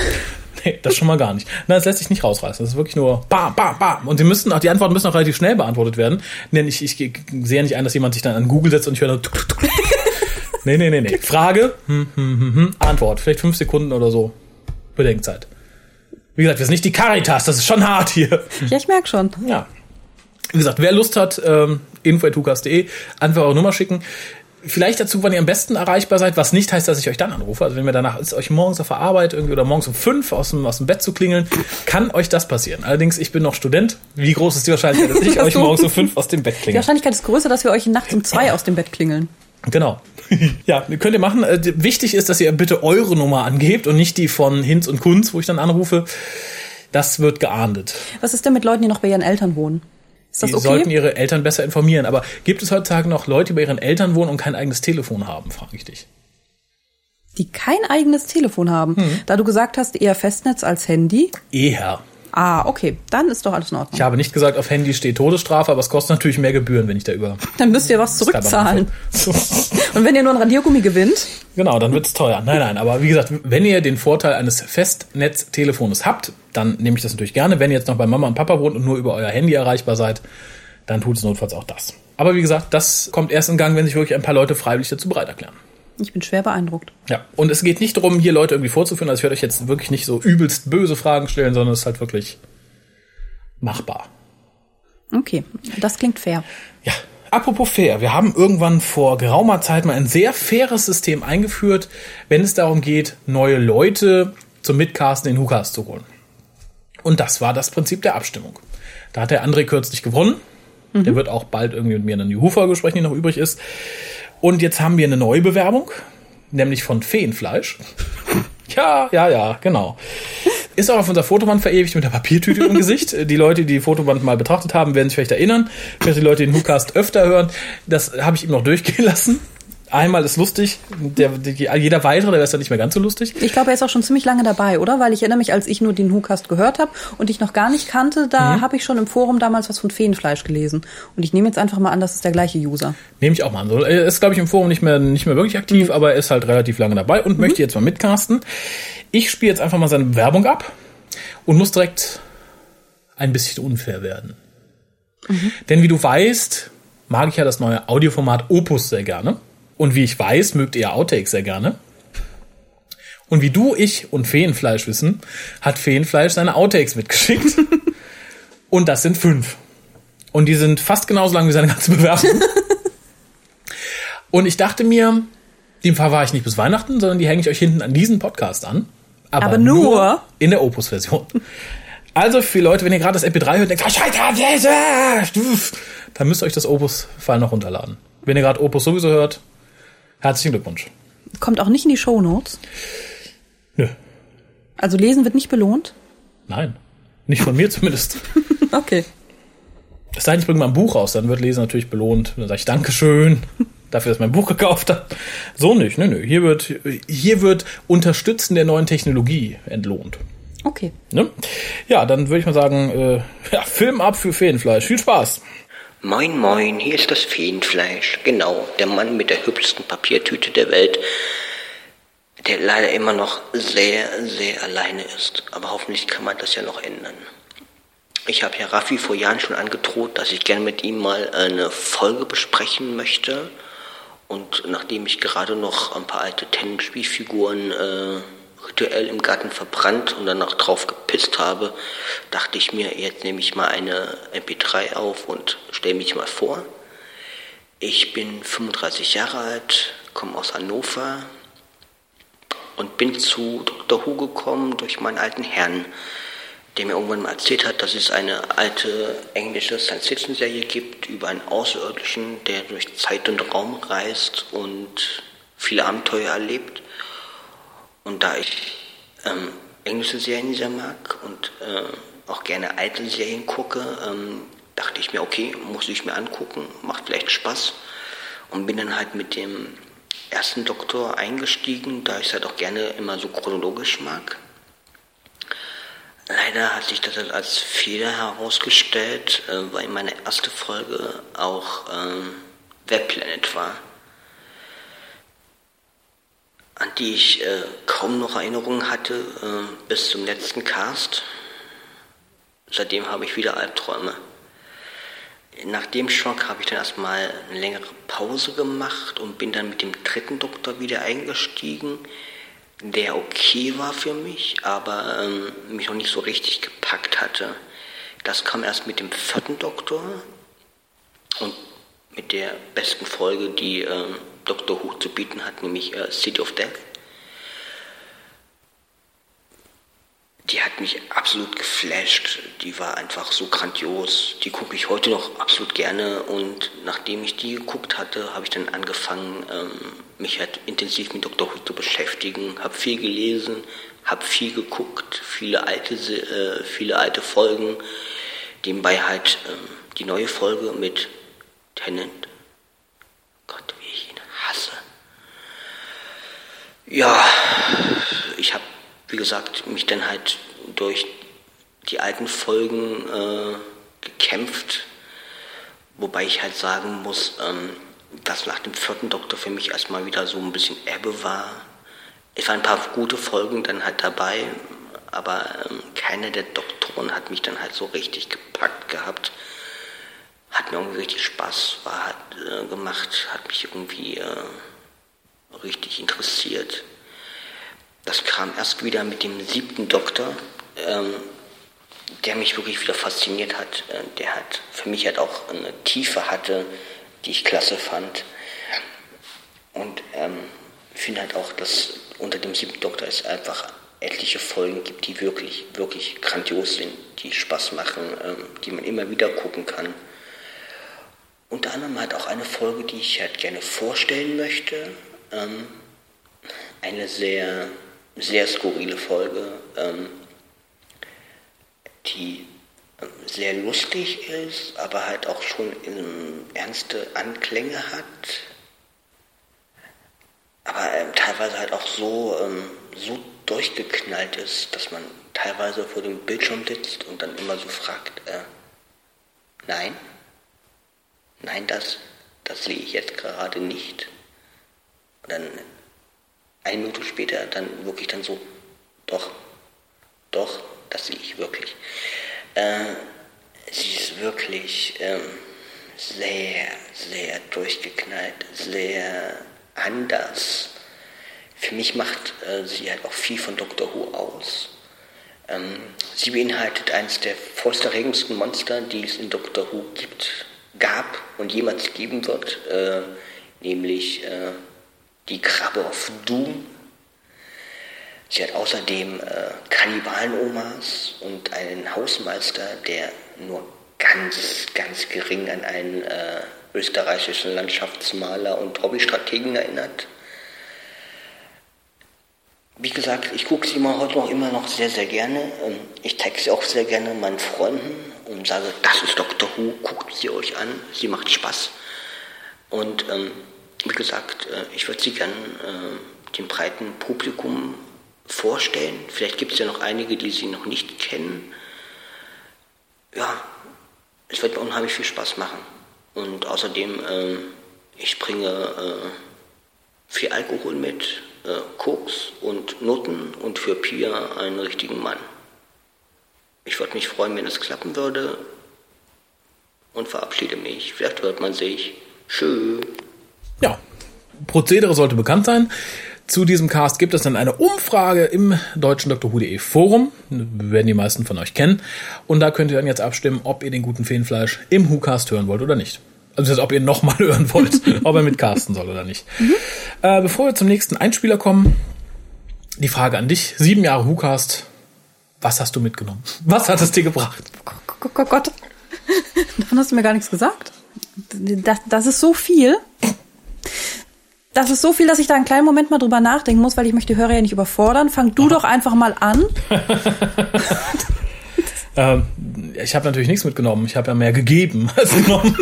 Nee, das schon mal gar nicht. Nein, das lässt sich nicht rausreißen. Das ist wirklich nur bam, bam, bam. Und die müssen auch, die Antworten müssen auch relativ schnell beantwortet werden. Denn ich, ich, ich sehe ja nicht ein, dass jemand sich dann an Google setzt und ich höre dann. Nee, nee, nee, nee. Frage, hm, hm, hm, hm. Antwort. Vielleicht fünf Sekunden oder so. Bedenkzeit. Wie gesagt, wir sind nicht die Caritas, das ist schon hart hier. Ja, ich merke schon. Ja. Wie gesagt, wer Lust hat, ähm, info.hukas.de, einfach eure Nummer schicken. Vielleicht dazu, wann ihr am besten erreichbar seid, was nicht heißt, dass ich euch dann anrufe. Also wenn mir danach ist, euch morgens auf der Arbeit irgendwie oder morgens um fünf aus dem, aus dem Bett zu klingeln, kann euch das passieren. Allerdings, ich bin noch Student. Wie groß ist die Wahrscheinlichkeit, dass ich euch morgens um fünf aus dem Bett klingel? Die Wahrscheinlichkeit ist größer, dass wir euch nachts um zwei aus dem Bett klingeln. Genau. ja, könnt ihr machen. Äh, wichtig ist, dass ihr bitte eure Nummer angebt und nicht die von Hinz und Kunz, wo ich dann anrufe. Das wird geahndet. Was ist denn mit Leuten, die noch bei ihren Eltern wohnen? Ist das die okay? sollten ihre Eltern besser informieren. Aber gibt es heutzutage noch Leute, die bei ihren Eltern wohnen und kein eigenes Telefon haben, frage ich dich. Die kein eigenes Telefon haben. Hm. Da du gesagt hast, eher Festnetz als Handy. Eher. Ah, okay. Dann ist doch alles in Ordnung. Ich habe nicht gesagt, auf Handy steht Todesstrafe, aber es kostet natürlich mehr Gebühren, wenn ich da über. Dann müsst ihr was zurückzahlen. Und wenn ihr nur ein Radiergummi gewinnt? Genau, dann wird's teuer. Nein, nein, aber wie gesagt, wenn ihr den Vorteil eines Festnetztelefons habt, dann nehme ich das natürlich gerne. Wenn ihr jetzt noch bei Mama und Papa wohnt und nur über euer Handy erreichbar seid, dann tut es notfalls auch das. Aber wie gesagt, das kommt erst in Gang, wenn sich wirklich ein paar Leute freiwillig dazu bereit erklären. Ich bin schwer beeindruckt. Ja, und es geht nicht darum, hier Leute irgendwie vorzuführen. Also ich werde euch jetzt wirklich nicht so übelst böse Fragen stellen, sondern es ist halt wirklich machbar. Okay, das klingt fair. Ja, apropos fair. Wir haben irgendwann vor geraumer Zeit mal ein sehr faires System eingeführt, wenn es darum geht, neue Leute zum Mitcasten in Hukas zu holen. Und das war das Prinzip der Abstimmung. Da hat der André kürzlich gewonnen. Mhm. Der wird auch bald irgendwie mit mir in eine New folge die noch übrig ist. Und jetzt haben wir eine neue Bewerbung, nämlich von Feenfleisch. ja, ja, ja, genau. Ist auch auf unserer Fotoband verewigt mit der Papiertüte im Gesicht. Die Leute, die die Fotoband mal betrachtet haben, werden sich vielleicht erinnern. Vielleicht die Leute, die den Hookcast öfter hören. Das habe ich ihm noch durchgehen lassen. Einmal ist lustig, der, der, jeder weitere, der ist dann nicht mehr ganz so lustig. Ich glaube, er ist auch schon ziemlich lange dabei, oder? Weil ich erinnere mich, als ich nur den Hukast gehört habe und ich noch gar nicht kannte, da Mhm. habe ich schon im Forum damals was von Feenfleisch gelesen. Und ich nehme jetzt einfach mal an, das ist der gleiche User. Nehme ich auch mal an. Er ist, glaube ich, im Forum nicht mehr, nicht mehr wirklich aktiv, Mhm. aber er ist halt relativ lange dabei und möchte jetzt mal mitcasten. Ich spiele jetzt einfach mal seine Werbung ab und muss direkt ein bisschen unfair werden. Mhm. Denn wie du weißt, mag ich ja das neue Audioformat Opus sehr gerne. Und wie ich weiß, mögt ihr Outtakes sehr gerne. Und wie du, ich und Feenfleisch wissen, hat Feenfleisch seine Outtakes mitgeschickt. und das sind fünf. Und die sind fast genauso lang wie seine ganze Bewerbung. Und ich dachte mir, dem Fall war ich nicht bis Weihnachten, sondern die hänge ich euch hinten an diesen Podcast an. Aber nur? in der Opus-Version. Also für Leute, wenn ihr gerade das MP3 hört, denkt, oh, Scheiße, dann müsst ihr euch das Opus-File noch runterladen. Wenn ihr gerade Opus sowieso hört, herzlichen Glückwunsch. Kommt auch nicht in die Shownotes. Nö, Also lesen wird nicht belohnt. nein. Nicht von mir zumindest. Okay. Es sei denn, ich bringe mal ein Buch raus, dann wird Lesen natürlich belohnt. Dann sage ich Dankeschön dafür, dass ich mein Buch gekauft habe. So nicht, nö, nö. Hier wird, hier wird Unterstützen der neuen Technologie entlohnt. Okay. Ne? Ja, dann würde ich mal sagen, äh, ja, Film ab für Feenfleisch. Viel Spaß. Moin moin, hier ist das Feenfleisch. Genau, der Mann mit der hübschesten Papiertüte der Welt, der leider immer noch sehr, sehr alleine ist. Aber hoffentlich kann man das ja noch ändern. Ich habe ja Raffi vor Jahren schon angedroht, dass ich gerne mit ihm mal eine Folge besprechen möchte. Und nachdem ich gerade noch ein paar alte Tennisspielfiguren äh, rituell im Garten verbrannt und danach drauf gepisst habe, dachte ich mir, jetzt nehme ich mal eine MP3 auf und stelle mich mal vor. Ich bin 35 Jahre alt, komme aus Hannover und bin zu Dr. Who gekommen durch meinen alten Herrn, der mir irgendwann mal erzählt hat, dass es eine alte englische Science-Fiction-Serie gibt über einen Außerirdischen, der durch Zeit und Raum reist und viele Abenteuer erlebt. Und da ich ähm, englische Serien sehr mag und äh, auch gerne alte Serien gucke, ähm, dachte ich mir, okay, muss ich mir angucken, macht vielleicht Spaß. Und bin dann halt mit dem ersten Doktor eingestiegen, da ich es halt auch gerne immer so chronologisch mag. Leider hat sich das halt als Fehler herausgestellt, äh, weil meine erste Folge auch ähm, Webplanet war an die ich äh, kaum noch Erinnerungen hatte äh, bis zum letzten Cast. Seitdem habe ich wieder Albträume. Nach dem Schock habe ich dann erstmal eine längere Pause gemacht und bin dann mit dem dritten Doktor wieder eingestiegen, der okay war für mich, aber ähm, mich noch nicht so richtig gepackt hatte. Das kam erst mit dem vierten Doktor und mit der besten Folge, die ähm, Dr. Who zu bieten hat, nämlich äh, City of Death. Die hat mich absolut geflasht. Die war einfach so grandios. Die gucke ich heute noch absolut gerne. Und nachdem ich die geguckt hatte, habe ich dann angefangen, ähm, mich halt intensiv mit Dr. Who zu beschäftigen. Habe viel gelesen, habe viel geguckt, viele alte, äh, viele alte Folgen. Nebenbei halt ähm, die neue Folge mit Tennant. Gott, hasse. Ja, ich habe, wie gesagt, mich dann halt durch die alten Folgen äh, gekämpft, wobei ich halt sagen muss, ähm, dass nach dem vierten Doktor für mich erstmal wieder so ein bisschen Ebbe war. Es waren ein paar gute Folgen dann halt dabei, aber ähm, keiner der Doktoren hat mich dann halt so richtig gepackt gehabt. Hat mir irgendwie richtig Spaß war, hat, äh, gemacht, hat mich irgendwie äh, richtig interessiert. Das kam erst wieder mit dem siebten Doktor, ähm, der mich wirklich wieder fasziniert hat. Äh, der hat für mich halt auch eine Tiefe hatte, die ich klasse fand. Und ähm, finde halt auch, dass unter dem siebten Doktor es einfach etliche Folgen gibt, die wirklich, wirklich grandios sind, die Spaß machen, ähm, die man immer wieder gucken kann. Unter anderem halt auch eine Folge, die ich halt gerne vorstellen möchte. Ähm, eine sehr, sehr skurrile Folge, ähm, die ähm, sehr lustig ist, aber halt auch schon ähm, ernste Anklänge hat. aber ähm, teilweise halt auch so, ähm, so durchgeknallt ist, dass man teilweise vor dem Bildschirm sitzt und dann immer so fragt, äh, nein, nein, das, das sehe ich jetzt gerade nicht. Und dann eine Minute später dann wirklich dann so, doch, doch, das sehe ich wirklich. Äh, sie ist wirklich ähm, sehr, sehr durchgeknallt, sehr anders. Für mich macht äh, sie halt auch viel von Dr. Who aus. Ähm, sie beinhaltet eines der furchterregendsten Monster, die es in Dr. Who gibt, gab und jemals geben wird, äh, nämlich äh, die Krabbe of Doom. Sie hat außerdem äh, Kannibalen-Omas und einen Hausmeister, der nur ganz, ganz gering an einen äh, österreichischen Landschaftsmaler und Hobbystrategen erinnert. Wie gesagt, ich gucke sie immer heute noch immer noch sehr, sehr gerne. Ähm, ich zeige sie auch sehr gerne meinen Freunden und sage, das ist Dr. Who, guckt sie euch an, sie macht Spaß. Und ähm, wie gesagt, äh, ich würde sie gerne äh, dem breiten Publikum vorstellen. Vielleicht gibt es ja noch einige, die sie noch nicht kennen. Ja, es wird mir unheimlich viel Spaß machen. Und außerdem, äh, ich bringe äh, viel Alkohol mit, äh, Koks und Noten und für Pia einen richtigen Mann. Ich würde mich freuen, wenn es klappen würde und verabschiede mich. Vielleicht hört man sich. Tschüss. Ja, Prozedere sollte bekannt sein. Zu diesem Cast gibt es dann eine Umfrage im deutschen Dr. Who.de Forum. Werden die meisten von euch kennen. Und da könnt ihr dann jetzt abstimmen, ob ihr den guten Feenfleisch im Who-Cast hören wollt oder nicht. Also, ob ihr nochmal hören wollt, ob er mit casten soll oder nicht. Mhm. Äh, bevor wir zum nächsten Einspieler kommen, die Frage an dich. Sieben Jahre WhoCast. Was hast du mitgenommen? Was hat es dir gebracht? Oh Gott, Gott. Davon hast du mir gar nichts gesagt. Das, das ist so viel. Das ist so viel, dass ich da einen kleinen Moment mal drüber nachdenken muss, weil ich möchte die Hörer ja nicht überfordern. Fang du Aha. doch einfach mal an. ähm, ich habe natürlich nichts mitgenommen. Ich habe ja mehr gegeben als genommen.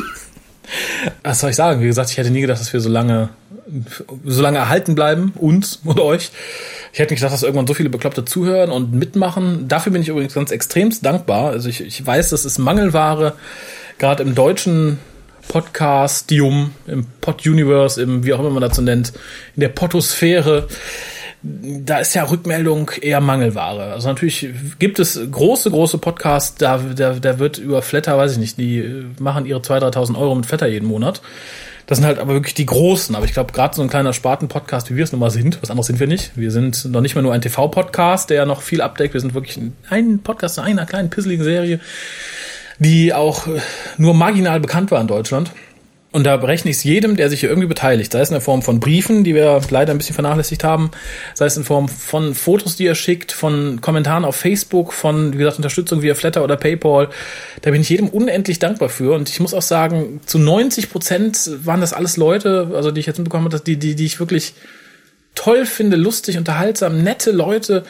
Was soll ich sagen? Wie gesagt, ich hätte nie gedacht, dass wir so lange, so lange erhalten bleiben, uns und euch. Ich hätte nicht gedacht, dass irgendwann so viele Bekloppte zuhören und mitmachen. Dafür bin ich übrigens ganz extremst dankbar. Also ich, ich weiß, das ist Mangelware, gerade im deutschen Podcastium, im Pod-Universe, im, wie auch immer man dazu nennt, in der Potosphäre da ist ja Rückmeldung eher Mangelware. Also natürlich gibt es große, große Podcasts, da, da, da wird über Flatter, weiß ich nicht, die machen ihre 2.000, 3.000 Euro mit Flatter jeden Monat. Das sind halt aber wirklich die großen. Aber ich glaube, gerade so ein kleiner Sparten-Podcast, wie wir es nun mal sind, was anderes sind wir nicht. Wir sind noch nicht mal nur ein TV-Podcast, der ja noch viel abdeckt. Wir sind wirklich ein Podcast einer kleinen, pisseligen Serie, die auch nur marginal bekannt war in Deutschland. Und da berechne ich es jedem, der sich hier irgendwie beteiligt, sei es in der Form von Briefen, die wir leider ein bisschen vernachlässigt haben, sei es in Form von Fotos, die er schickt, von Kommentaren auf Facebook, von, wie gesagt, Unterstützung via Flatter oder PayPal. Da bin ich jedem unendlich dankbar für. Und ich muss auch sagen, zu 90 Prozent waren das alles Leute, also die ich jetzt mitbekommen habe, die, die, die ich wirklich toll finde, lustig, unterhaltsam, nette Leute.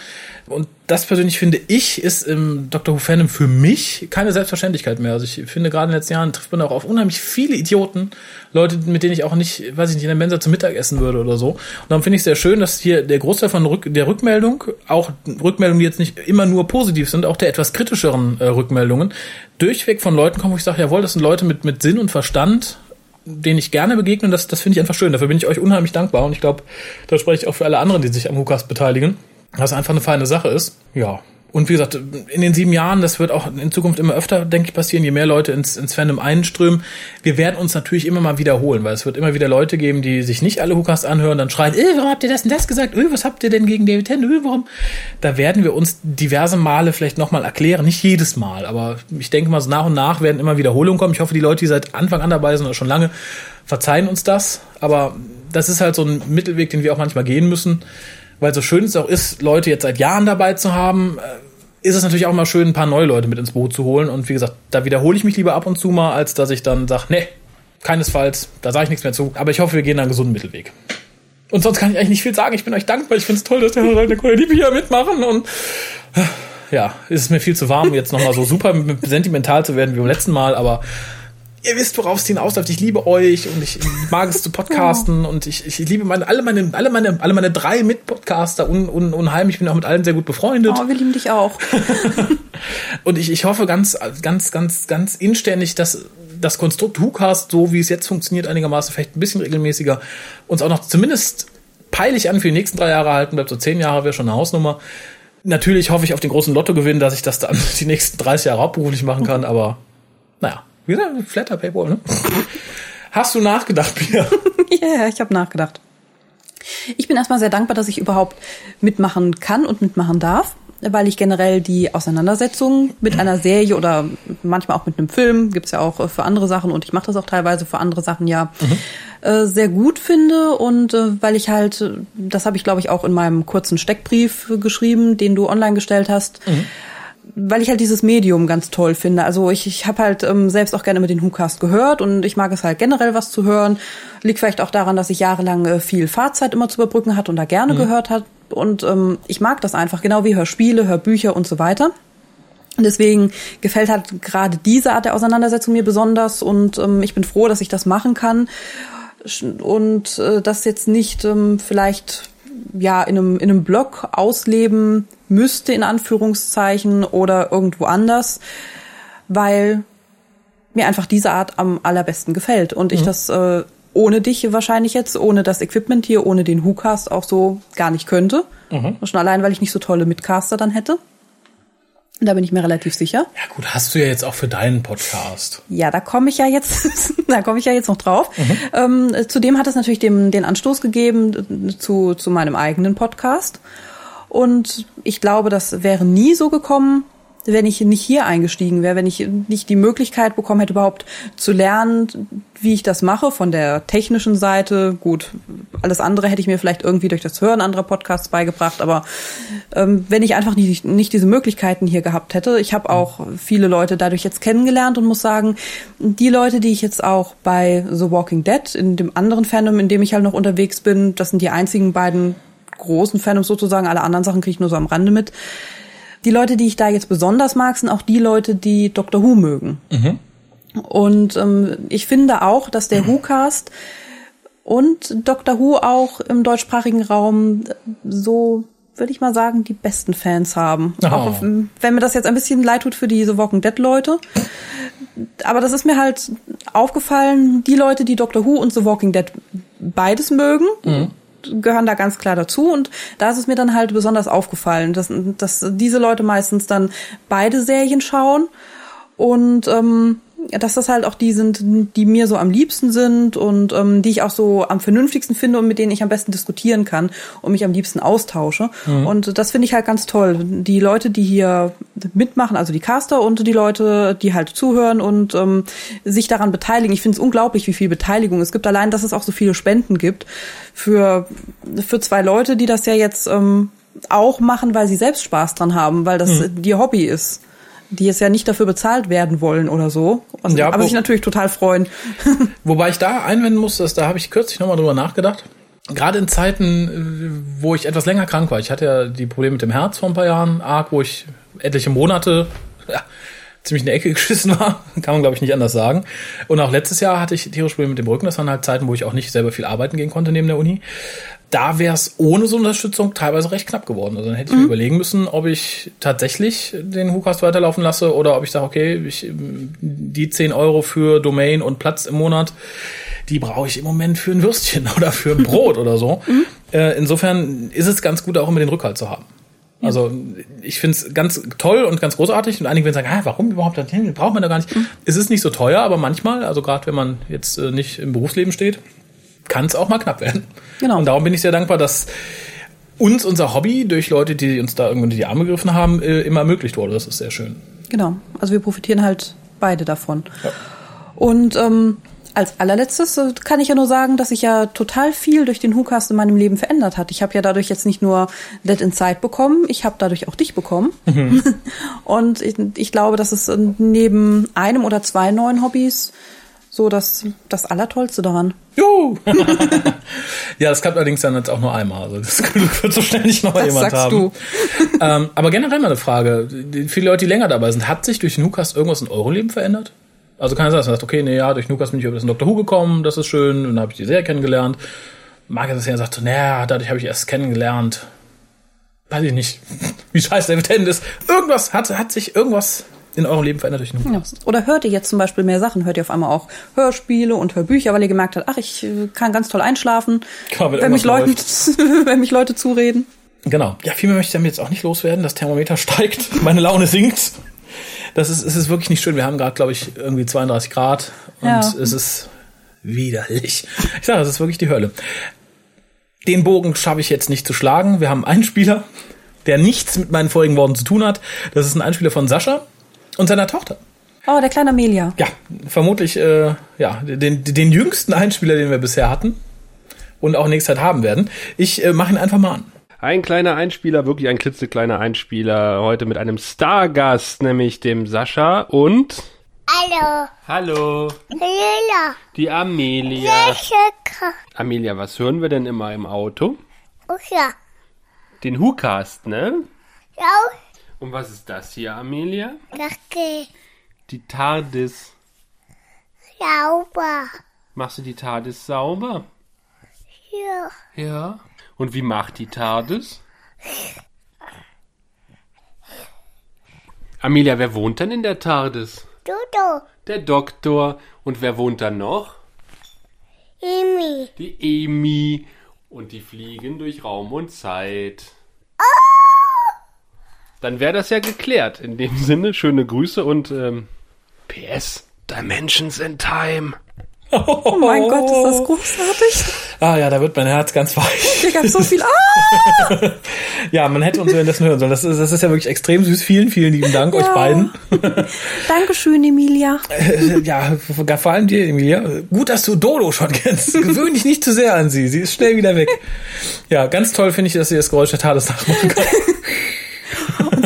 Und das persönlich finde ich, ist im Doctor Who Fandom für mich keine Selbstverständlichkeit mehr. Also ich finde, gerade in den letzten Jahren trifft man auch auf unheimlich viele Idioten, Leute, mit denen ich auch nicht, weiß ich nicht, in der Mensa zum Mittag essen würde oder so. Und darum finde ich sehr schön, dass hier der Großteil von Rück der Rückmeldung, auch Rückmeldungen, die jetzt nicht immer nur positiv sind, auch der etwas kritischeren äh, Rückmeldungen, durchweg von Leuten kommen, wo ich sage, jawohl, das sind Leute mit, mit Sinn und Verstand, denen ich gerne begegne das, das finde ich einfach schön. Dafür bin ich euch unheimlich dankbar und ich glaube, da spreche ich auch für alle anderen, die sich am Hukas beteiligen, was einfach eine feine Sache ist. Ja, und wie gesagt, in den sieben Jahren, das wird auch in Zukunft immer öfter, denke ich, passieren, je mehr Leute ins, ins Fandom einströmen. Wir werden uns natürlich immer mal wiederholen, weil es wird immer wieder Leute geben, die sich nicht alle Hookast anhören, dann schreien, äh, warum habt ihr das und das gesagt? Äh, was habt ihr denn gegen David Tennant? Äh, warum? Da werden wir uns diverse Male vielleicht nochmal erklären, nicht jedes Mal, aber ich denke mal, so nach und nach werden immer Wiederholungen kommen. Ich hoffe, die Leute, die seit Anfang an dabei sind oder schon lange, verzeihen uns das. Aber das ist halt so ein Mittelweg, den wir auch manchmal gehen müssen weil so schön es auch ist, Leute jetzt seit Jahren dabei zu haben, äh, ist es natürlich auch mal schön, ein paar neue Leute mit ins Boot zu holen. Und wie gesagt, da wiederhole ich mich lieber ab und zu mal, als dass ich dann sage, nee, keinesfalls, da sage ich nichts mehr zu. Aber ich hoffe, wir gehen einen gesunden Mittelweg. Und sonst kann ich eigentlich nicht viel sagen. Ich bin euch dankbar. Ich finde es toll, dass der Leute Kollegen hier mitmachen. Und äh, ja, ist es mir viel zu warm, jetzt nochmal so super sentimental zu werden wie beim letzten Mal. Aber ihr wisst, worauf es hinausläuft. Ich liebe euch und ich mag es zu podcasten und ich, ich liebe meine, alle meine, alle meine, alle meine drei Mitpodcaster un, un, unheimlich. Ich bin auch mit allen sehr gut befreundet. Oh, wir lieben dich auch. und ich, ich hoffe ganz, ganz, ganz, ganz inständig, dass das Konstrukt WhoCast, so wie es jetzt funktioniert, einigermaßen vielleicht ein bisschen regelmäßiger, uns auch noch zumindest peilig an für die nächsten drei Jahre halten bleibt. So zehn Jahre wäre schon eine Hausnummer. Natürlich hoffe ich auf den großen Lottogewinn, dass ich das dann die nächsten 30 Jahre hauptberuflich machen kann, aber naja, wie gesagt, Flatter Paywall, ne? Hast du nachgedacht, Pia? Ja, yeah, ich habe nachgedacht. Ich bin erstmal sehr dankbar, dass ich überhaupt mitmachen kann und mitmachen darf, weil ich generell die Auseinandersetzung mit einer Serie oder manchmal auch mit einem Film, gibt's ja auch für andere Sachen und ich mache das auch teilweise für andere Sachen ja, mhm. äh, sehr gut finde und äh, weil ich halt, das habe ich glaube ich auch in meinem kurzen Steckbrief geschrieben, den du online gestellt hast, mhm weil ich halt dieses Medium ganz toll finde. Also ich, ich habe halt ähm, selbst auch gerne mit den WhoCast gehört und ich mag es halt generell was zu hören. Liegt vielleicht auch daran, dass ich jahrelang äh, viel Fahrzeit immer zu überbrücken hat und da gerne mhm. gehört hat. Und ähm, ich mag das einfach, genau wie Hörspiele, Hörbücher und so weiter. Deswegen gefällt halt gerade diese Art der Auseinandersetzung mir besonders und ähm, ich bin froh, dass ich das machen kann und äh, das jetzt nicht ähm, vielleicht ja in einem, in einem Blog ausleben müsste, in Anführungszeichen, oder irgendwo anders, weil mir einfach diese Art am allerbesten gefällt. Und ich mhm. das äh, ohne dich wahrscheinlich jetzt, ohne das Equipment hier, ohne den WhoCast auch so gar nicht könnte. Mhm. Schon allein, weil ich nicht so tolle Mitcaster dann hätte. Da bin ich mir relativ sicher. Ja gut, hast du ja jetzt auch für deinen Podcast. Ja, da komme ich ja jetzt, da komme ich ja jetzt noch drauf. Mhm. Ähm, zudem hat es natürlich dem, den Anstoß gegeben zu, zu meinem eigenen Podcast. Und ich glaube, das wäre nie so gekommen, wenn ich nicht hier eingestiegen wäre, wenn ich nicht die Möglichkeit bekommen hätte, überhaupt zu lernen, wie ich das mache von der technischen Seite. Gut, alles andere hätte ich mir vielleicht irgendwie durch das Hören anderer Podcasts beigebracht, aber ähm, wenn ich einfach nicht, nicht diese Möglichkeiten hier gehabt hätte, ich habe auch viele Leute dadurch jetzt kennengelernt und muss sagen, die Leute, die ich jetzt auch bei The Walking Dead, in dem anderen Fandom, in dem ich halt noch unterwegs bin, das sind die einzigen beiden großen Fandoms sozusagen, alle anderen Sachen kriege ich nur so am Rande mit. Die Leute, die ich da jetzt besonders mag, sind auch die Leute, die Doctor Who mögen. Mhm. Und ähm, ich finde auch, dass der Who-Cast und Doctor Who auch im deutschsprachigen Raum so, würde ich mal sagen, die besten Fans haben. Oh. Auch wenn mir das jetzt ein bisschen leid tut für diese Walking Dead Leute. Aber das ist mir halt aufgefallen, die Leute, die Doctor Who und The Walking Dead beides mögen, mhm gehören da ganz klar dazu. Und da ist es mir dann halt besonders aufgefallen, dass, dass diese Leute meistens dann beide Serien schauen. Und ähm, dass das halt auch die sind, die mir so am liebsten sind und ähm, die ich auch so am vernünftigsten finde und mit denen ich am besten diskutieren kann und mich am liebsten austausche. Mhm. Und das finde ich halt ganz toll. Die Leute, die hier mitmachen, also die Caster und die Leute, die halt zuhören und ähm, sich daran beteiligen. Ich finde es unglaublich, wie viel Beteiligung es gibt. Allein, dass es auch so viele Spenden gibt für, für zwei Leute, die das ja jetzt ähm, auch machen, weil sie selbst Spaß dran haben, weil das mhm. ihr Hobby ist die es ja nicht dafür bezahlt werden wollen oder so. Also, ja, aber sich natürlich total freuen. wobei ich da einwenden muss, dass da habe ich kürzlich nochmal drüber nachgedacht. Gerade in Zeiten, äh, wo ich etwas länger krank war. Ich hatte ja die Probleme mit dem Herz vor ein paar Jahren arg, wo ich etliche Monate ja, ziemlich in der Ecke geschissen war. Kann man, glaube ich, nicht anders sagen. Und auch letztes Jahr hatte ich tierische Probleme mit dem Rücken. Das waren halt Zeiten, wo ich auch nicht selber viel arbeiten gehen konnte neben der Uni da wäre es ohne so Unterstützung teilweise recht knapp geworden. Also dann hätte ich mhm. mir überlegen müssen, ob ich tatsächlich den WhoCast weiterlaufen lasse oder ob ich sage, okay, ich, die 10 Euro für Domain und Platz im Monat, die brauche ich im Moment für ein Würstchen oder für ein Brot oder so. Mhm. Äh, insofern ist es ganz gut, auch immer den Rückhalt zu haben. Also ich finde es ganz toll und ganz großartig und einige werden sagen, ah, warum überhaupt das braucht man da gar nicht. Mhm. Es ist nicht so teuer, aber manchmal, also gerade wenn man jetzt äh, nicht im Berufsleben steht, kann es auch mal knapp werden. Genau. Und darum bin ich sehr dankbar, dass uns unser Hobby durch Leute, die uns da irgendwie die Arme gegriffen haben, äh, immer ermöglicht wurde. Das ist sehr schön. Genau. Also wir profitieren halt beide davon. Ja. Und ähm, als allerletztes äh, kann ich ja nur sagen, dass sich ja total viel durch den WhoCast in meinem Leben verändert hat. Ich habe ja dadurch jetzt nicht nur Let Inside bekommen, ich habe dadurch auch dich bekommen. Mhm. Und ich, ich, glaube, dass es neben einem oder zwei neuen Hobbys so das, das Allertollste daran. Juhu! ja, das klappt allerdings dann jetzt auch nur einmal. Also das wird so schnell nicht noch mal jemand sagst haben. Du. ähm, aber generell mal eine Frage. Die, viele Leute, die länger dabei sind, hat sich durch Nukas irgendwas in eurem Leben verändert? Also kann es sein, dass man sagt, okay, nee, ja, durch Lukas bin ich über das Dr. Who gekommen, das ist schön, und dann habe ich die Serie kennengelernt. Mag es ja sagt, so, naja, dadurch habe ich erst kennengelernt. Weiß ich nicht, wie scheiße David Tennant ist. Irgendwas hat, hat sich irgendwas in eurem Leben verändert durch Ja. Oder hört ihr jetzt zum Beispiel mehr Sachen? Hört ihr auf einmal auch Hörspiele und Hörbücher, weil ihr gemerkt habt, ach, ich äh, kann ganz toll einschlafen, Klar, wenn wenn mich, Leuten, wenn mich Leute zureden. Genau. Ja, viel mehr möchte ich damit jetzt auch nicht loswerden. Das Thermometer steigt, meine Laune sinkt. Das ist, es ist wirklich nicht schön. Wir haben gerade, glaube ich, irgendwie 32 Grad und Ja. es ist widerlich. Ich sage, das ist wirklich die Hölle. Den Bogen schaffe ich jetzt nicht zu schlagen. Wir haben einen Spieler, der nichts mit meinen vorigen Worten zu tun hat. Das ist ein Einspieler von Sascha und seiner Tochter. Oh, der kleine Amelia. Ja, vermutlich äh, ja, den, den jüngsten Einspieler, den wir bisher hatten und auch nächste Zeit haben werden. Ich äh, mache ihn einfach mal an. Ein kleiner Einspieler, wirklich ein klitzekleiner Einspieler, heute mit einem Stargast, nämlich dem Sascha und... Hallo, Hallo, Lila, die Amelia. Amelia, was hören wir denn immer im Auto? Usha, Den WhoCast, ne? Jau, Und was ist das hier, Amelia? Kacke, Die TARDIS. Sauber, Machst du die TARDIS sauber? ja, Ja. Und wie macht die TARDIS? Amelia, wer wohnt denn in der TARDIS? Dodo, Der Doktor. Und wer wohnt dann noch? Imi, Die Emi. Und die fliegen durch Raum und Zeit. Dann wäre das ja geklärt. In dem Sinne, schöne Grüße und ähm, PS. Dimensions in Time. Oh mein Gott, ist das großartig. Ah ja, da wird mein Herz ganz weich. Hier gab so viel. Ah! Ja, man hätte uns währenddessen hören sollen. Das ist, das ist ja wirklich extrem süß. Vielen, vielen lieben Dank euch Ja. beiden. Dankeschön, Emilia. Äh, ja, vor allem dir, Emilia. Gut, dass du Dodo schon kennst. Gewöhn dich nicht zu sehr an sie. Sie ist schnell wieder weg. Ja, ganz toll finde ich, dass sie das Geräusch der Tades nachmachen kann.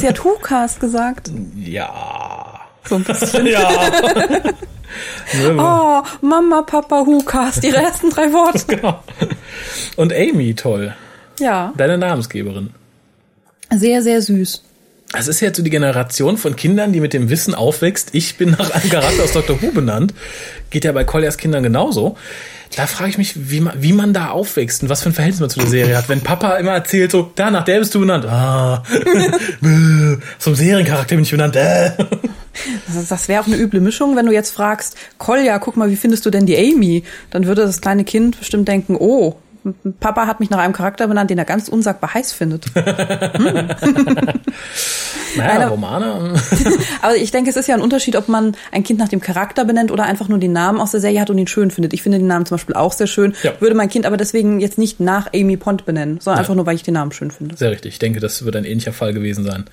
Sie hat WhoCast gesagt. Ja. So ein bisschen. Ja. Oh, Mama, Papa, WhoCast. Ihre ersten drei Worte. Genau. Und Amy, toll. Ja, Deine Namensgeberin. sehr, sehr süß. Das ist jetzt so die Generation von Kindern, die mit dem Wissen aufwächst. Ich bin nach einem Charakter aus Dr. Who benannt. Geht ja bei Colliers Kindern genauso. Da frage ich mich, wie man, wie man da aufwächst und was für ein Verhältnis man zu der Serie hat. Wenn Papa immer erzählt, so, da, nach der bist du benannt. Ah, zum Seriencharakter bin ich benannt. Äh. Das, das wäre auch eine üble Mischung, wenn du jetzt fragst, Kolja, guck mal, wie findest du denn die Amy? Dann würde das kleine Kind bestimmt denken, oh, Papa hat mich nach einem Charakter benannt, den er ganz unsagbar heiß findet. Naja, Einer- Romane. Aber ich denke, es ist ja ein Unterschied, ob man ein Kind nach dem Charakter benennt oder einfach nur den Namen aus der Serie hat und ihn schön findet. Ich finde den Namen zum Beispiel auch sehr schön. Ja. Würde mein Kind aber deswegen jetzt nicht nach Amy Pond benennen, sondern einfach nur, weil ich den Namen schön finde. Sehr richtig. Ich denke, das wird ein ähnlicher Fall gewesen sein.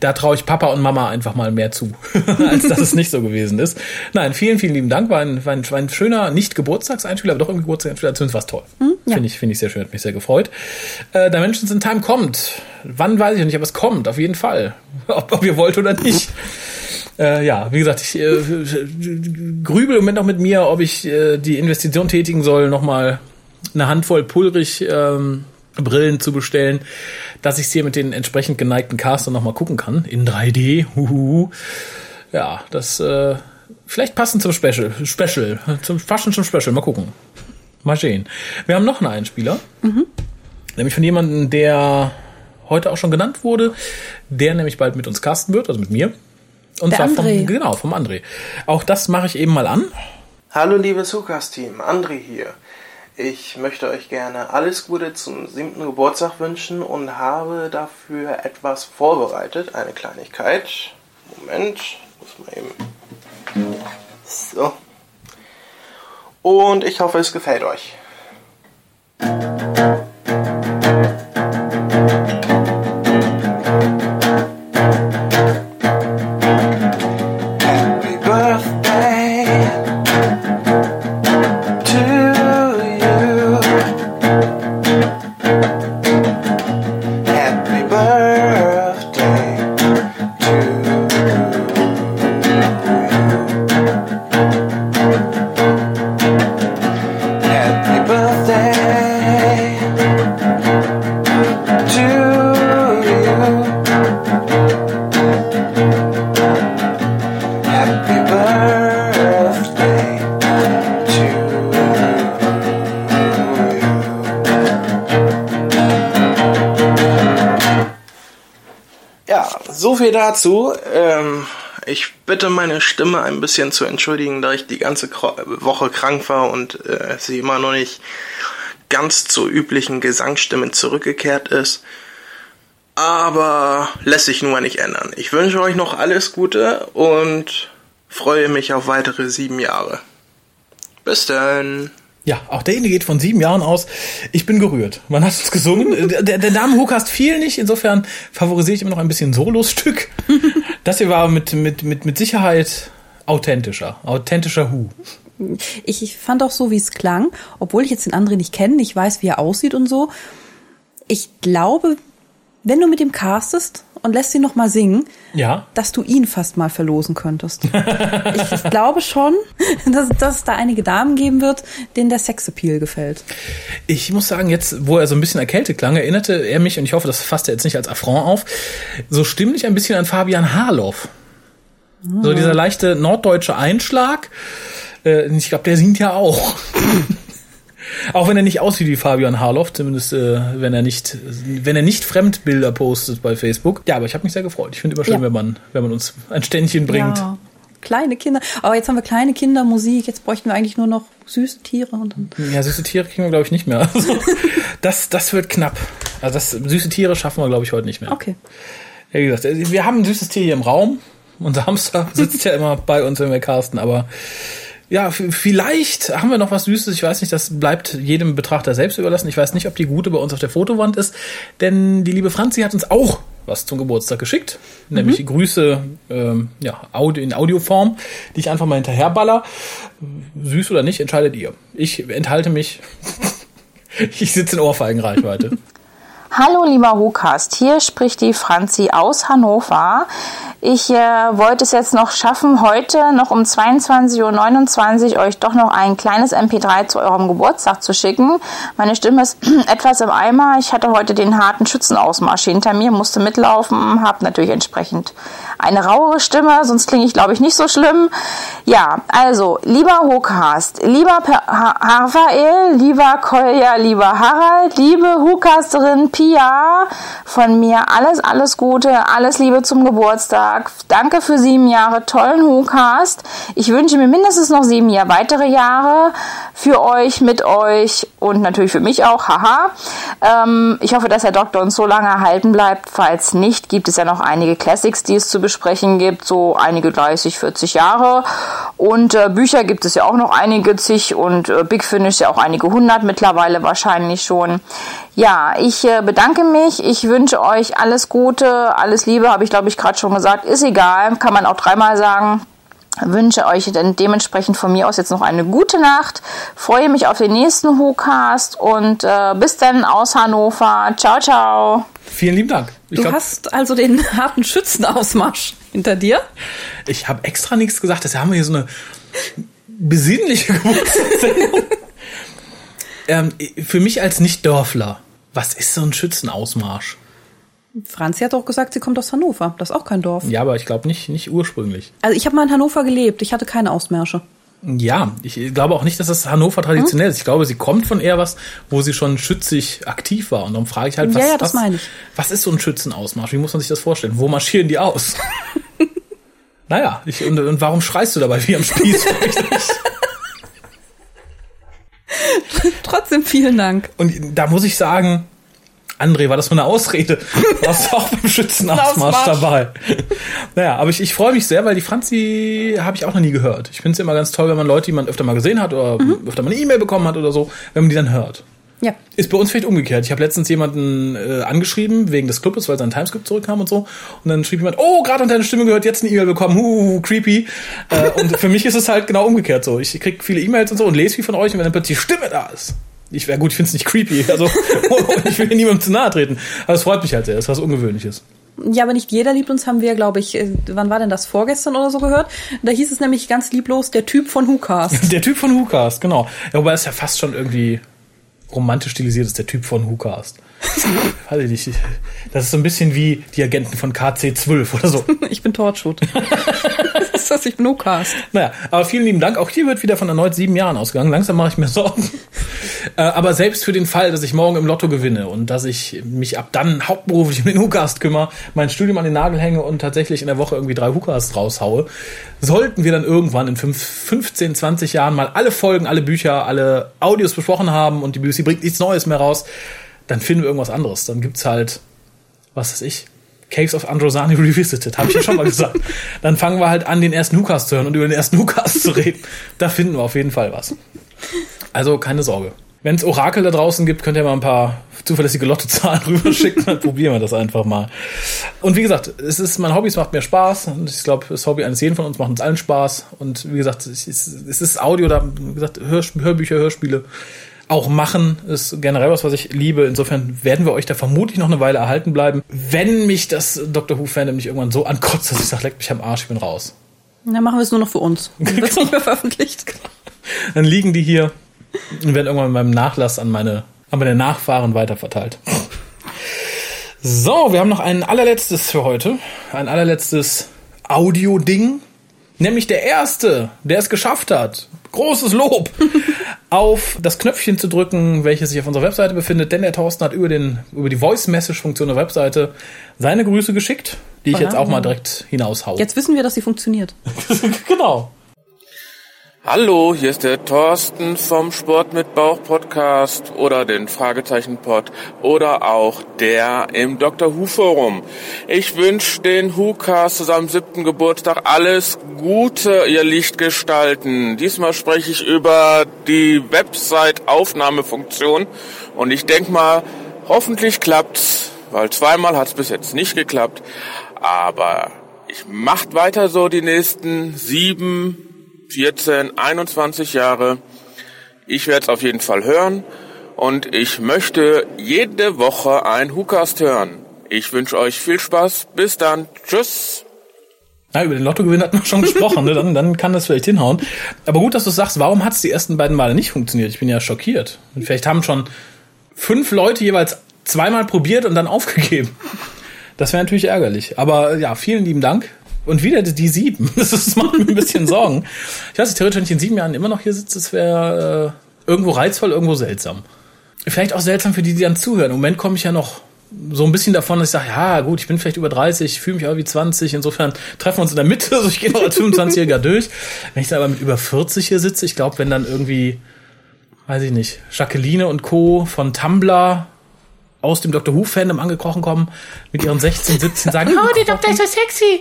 Da traue ich Papa und Mama einfach mal mehr zu, als dass es nicht so gewesen ist. Nein, vielen, vielen lieben Dank. War ein, war ein, war ein schöner, nicht Geburtstagseinspieler, aber doch irgendwie Geburtstagseinspieler. Zumindest war es toll. Ja. Finde ich, finde ich sehr schön, hat mich sehr gefreut. Äh, Dimensions in Time kommt. Wann weiß ich nicht, aber es kommt, auf jeden Fall. Ob, ob ihr wollt oder nicht. Äh, ja, wie gesagt, ich äh, grübel im Moment noch mit mir, ob ich äh, die Investition tätigen soll, nochmal eine Handvoll Pulrich ähm, Brillen zu bestellen, dass ich hier mit den entsprechend geneigten Castern nochmal gucken kann. In 3D. Huhu. Ja, das äh, vielleicht passend zum Special. Special. Zum Faschen zum Special. Mal gucken. Mal sehen. Wir haben noch einen Einspieler. Nämlich von jemandem, der heute auch schon genannt wurde, der nämlich bald mit uns casten wird, also mit mir. Und Der zwar André. vom, genau, vom André. Auch das mache ich eben mal an. Hallo liebes Hukas-Team, André hier. Ich möchte euch gerne alles Gute zum siebten Geburtstag wünschen und habe dafür etwas vorbereitet, eine Kleinigkeit. Moment, muss mal eben. So. Und ich hoffe, es gefällt euch. Dazu. Ähm, ich bitte meine Stimme ein bisschen zu entschuldigen, da ich die ganze Woche krank war und äh, sie immer noch nicht ganz zur üblichen Gesangsstimme zurückgekehrt ist. Aber lässt sich mal nicht ändern. Ich wünsche euch noch alles Gute und freue mich auf weitere sieben Jahre. Bis dann. Ja, auch der Ende geht von sieben Jahren aus. Ich bin gerührt. Man hat es gesungen. Der, der Name Hookast fiel nicht. Insofern favorisiere ich immer noch ein bisschen Solostück. Das hier war mit, mit, mit, mit Sicherheit authentischer. Authentischer Hu. Ich, ich fand auch so, wie es klang, obwohl ich jetzt den André nicht kenne, ich weiß, wie er aussieht und so. Ich glaube, wenn du mit ihm castest und lässt ihn noch mal singen, Ja. dass du ihn fast mal verlosen könntest. ich, ich glaube schon, dass, dass es da einige Damen geben wird, denen der Sexappeal gefällt. Ich muss sagen, jetzt, wo er so ein bisschen erkältet klang, erinnerte er mich, und ich hoffe, das fasst er jetzt nicht als Affront auf, so stimmlich ein bisschen an Fabian Harloff. So dieser leichte norddeutsche Einschlag. Äh, ich glaube, der singt ja auch. auch wenn er nicht aussieht wie Fabian Harloff, zumindest äh, wenn er nicht, wenn er nicht Fremdbilder postet bei Facebook. Ja, aber ich habe mich sehr gefreut. Ich finde immer schön, Ja. wenn man, wenn man uns ein Ständchen bringt. Ja. Kleine Kinder. Aber jetzt haben wir kleine Kinder, Musik. Jetzt bräuchten wir eigentlich nur noch süße Tiere und dann. Ja, süße Tiere kriegen wir, glaube ich, nicht mehr. Also, das, das wird knapp. Also das, süße Tiere schaffen wir, glaube ich, heute nicht mehr. Okay. Ja, wie gesagt, wir haben ein süßes Tier hier im Raum. Unser Hamster sitzt ja immer bei uns, wenn wir casten, aber ja, vielleicht haben wir noch was Süßes. Ich weiß nicht, das bleibt jedem Betrachter selbst überlassen. Ich weiß nicht, ob die Gute bei uns auf der Fotowand ist, denn die liebe Franzi hat uns auch was zum Geburtstag geschickt, nämlich Grüße ähm, ja, Audio, in Audioform, die ich einfach mal hinterherballer. Süß oder nicht, entscheidet ihr. Ich enthalte mich. Ich sitze in Ohrfeigenreichweite. Hallo lieber Hukast, hier spricht die Franzi aus Hannover. Ich äh, wollte es jetzt noch schaffen, heute noch um 22.29 Uhr euch doch noch ein kleines MP3 zu eurem Geburtstag zu schicken. Meine Stimme ist etwas im Eimer. Ich hatte heute den harten Schützenausmarsch hinter mir, musste mitlaufen, habe natürlich entsprechend eine rauere Stimme, sonst klinge ich glaube ich nicht so schlimm. Ja, also lieber Hukast, lieber Raphael, lieber Kolja, lieber Harald, liebe Hukasterin Pia, von mir alles, alles Gute, alles Liebe zum Geburtstag. Danke für sieben Jahre tollen Hukast. Ich wünsche mir mindestens noch sieben Jahre weitere Jahre für euch, mit euch und natürlich für mich auch. Haha. Ähm, ich hoffe, dass der Doktor uns so lange erhalten bleibt. Falls nicht, gibt es ja noch einige Classics, die es zu besprechen gibt. So einige 30, 40 Jahre. Und äh, Bücher gibt es ja auch noch einige zig und äh, Big Finish ja auch einige hundert mittlerweile wahrscheinlich schon. Ja, ich äh, bedanke mich. Ich wünsche euch alles Gute, alles Liebe, habe ich glaube ich gerade schon gesagt. Ist egal, kann man auch dreimal sagen. Wünsche euch dann dementsprechend von mir aus jetzt noch eine gute Nacht. Freue mich auf den nächsten WhoCast und äh, bis dann aus Hannover. Ciao, ciao. Vielen lieben Dank. Ich Du glaub, hast also den harten Schützenausmarsch hinter dir. Ich habe extra nichts gesagt, deshalb haben wir hier so eine besinnliche Geburtstagssendung. ähm, für mich als Nicht-Dörfler, was ist so ein Schützenausmarsch? Franzi hat auch gesagt, sie kommt aus Hannover. Das ist auch kein Dorf. Ja, aber ich glaube nicht, nicht ursprünglich. Also ich habe mal in Hannover gelebt. Ich hatte keine Ausmärsche. Ja, ich glaube auch nicht, dass das Hannover traditionell ist. Ich glaube, sie kommt von eher was, wo sie schon schützig aktiv war. Und darum frage ich halt, was, Ja, ja, das was, ich. was ist so ein Schützenausmarsch? Wie muss man sich das vorstellen? Wo marschieren die aus? naja, ich, und, und warum schreist du dabei wie am Spieß? Trotzdem vielen Dank. Und da muss ich sagen, André, war das nur eine Ausrede? Du warst auch beim Schützenausmarsch Ausmarsch. dabei. Naja, aber ich, ich freue mich sehr, weil die Franzi habe ich auch noch nie gehört. Ich finde es immer ganz toll, wenn man Leute, die man öfter mal gesehen hat oder öfter mal eine E-Mail bekommen hat oder so, wenn man die dann hört. Ja. Ist bei uns vielleicht umgekehrt. Ich habe letztens jemanden äh, angeschrieben wegen des Clubes, weil sein Timescript zurückkam und so. Und dann schrieb jemand, oh, gerade an deine Stimme gehört, jetzt eine E-Mail bekommen, huh, creepy. Äh, und für mich ist es halt genau umgekehrt so. Ich krieg viele E-Mails und so und lese viel von euch und wenn dann plötzlich Stimme da ist. Ich wäre gut, ich finde es nicht creepy. Also ich will niemandem zu nahe treten. Aber es freut mich halt sehr. Das ist was Ungewöhnliches. Ja, aber nicht jeder liebt uns, haben wir, glaube ich, äh, wann war denn das? Vorgestern oder so gehört? Da hieß es nämlich ganz lieblos, der Typ von WhoCast. Der Typ von WhoCast, genau. Ja, wobei es ja fast schon irgendwie romantisch stilisiert ist, der Typ von WhoCast. Weiß ich nicht. Das ist so ein bisschen wie die Agenten von KC12 oder so. Ich bin Torchwood. ist das, ich bin. Naja, aber vielen lieben Dank. Auch hier wird wieder von erneut sieben Jahren ausgegangen. Langsam mache ich mir Sorgen. Äh, aber selbst für den Fall, dass ich morgen im Lotto gewinne und dass ich mich ab dann hauptberuflich um den WhoCast kümmere, mein Studium an den Nagel hänge und tatsächlich in der Woche irgendwie drei WhoCasts raushaue, sollten wir dann irgendwann in fünf, 15, 20 Jahren mal alle Folgen, alle Bücher, alle Audios besprochen haben und die BBC bringt nichts Neues mehr raus, dann finden wir irgendwas anderes. Dann gibt's halt, was weiß ich, Caves of Androsani Revisited, habe ich ja schon mal gesagt. Dann fangen wir halt an, den ersten Newcast zu hören und über den ersten Newcast zu reden. Da finden wir auf jeden Fall was. Also keine Sorge. Wenn es Orakel da draußen gibt, könnt ihr mal ein paar zuverlässige Lottozahlen rüberschicken, dann probieren wir das einfach mal. Und wie gesagt, es ist mein Hobby, es macht mir Spaß und ich glaube, das Hobby eines jeden von uns macht uns allen Spaß. Und wie gesagt, es ist, Audio, da wie gesagt, Hör, Hörbücher, Hörspiele auch machen ist generell was, was ich liebe. Insofern werden wir euch da vermutlich noch eine Weile erhalten bleiben. Wenn mich das Doctor Who Fandom nicht irgendwann so ankotzt, dass ich sage, leck mich am Arsch, ich bin raus. Dann machen wir es nur noch für uns. Dann wird nicht mehr veröffentlicht. Dann liegen die hier und werden irgendwann mit meinem Nachlass an meine, an meine Nachfahren weiterverteilt. So, wir haben noch ein allerletztes für heute. Ein allerletztes Audio-Ding. Nämlich der Erste, der es geschafft hat. Großes Lob. auf das Knöpfchen zu drücken, welches sich auf unserer Webseite befindet, denn der Thorsten hat über, den, über die Voice-Message-Funktion der Webseite seine Grüße geschickt, die ich jetzt auch mal direkt hinaushau. Jetzt wissen wir, dass sie funktioniert. genau. Hallo, hier ist der Thorsten vom Sport mit Bauch Podcast oder den Fragezeichen Pod oder auch der im Dr. Who Forum. Ich wünsche den WhoCast zu seinem siebten Geburtstag alles Gute, ihr Lichtgestalten. Diesmal spreche ich über die Website-Aufnahmefunktion und ich denke mal, hoffentlich klappt's, weil zweimal hat's bis jetzt nicht geklappt, aber ich macht weiter so die nächsten sieben 14, 21 Jahre. Ich werde es auf jeden Fall hören und ich möchte jede Woche ein WhoCast hören. Ich wünsche euch viel Spaß. Bis dann. Tschüss. Na, über den Lottogewinn hatten wir schon gesprochen, ne? dann, dann kann das vielleicht hinhauen. Aber gut, dass du sagst, warum hat es die ersten beiden Male nicht funktioniert? Ich bin ja schockiert. Und vielleicht haben schon fünf Leute jeweils zweimal probiert und dann aufgegeben. Das wäre natürlich ärgerlich. Aber ja, vielen lieben Dank. Und wieder die sieben. Das, macht mir ein bisschen Sorgen. Ich weiß nicht, theoretisch, wenn ich in sieben Jahren immer noch hier sitze, das wäre äh, irgendwo reizvoll, irgendwo seltsam. Vielleicht auch seltsam für die, die dann zuhören. Im Moment komme ich ja noch so ein bisschen davon, dass ich sage, ja gut, ich bin vielleicht über 30, fühle mich aber wie 20, insofern treffen wir uns in der Mitte, also ich gehe noch als 25-Jähriger durch. Wenn ich dann aber mit über 40 hier sitze, ich glaube, wenn dann irgendwie, weiß ich nicht, Jacqueline und Co. von Tumblr aus dem Doctor Who Fandom angekrochen kommen, mit ihren 16, 17 sagen, oh, die Doktor ist so sexy.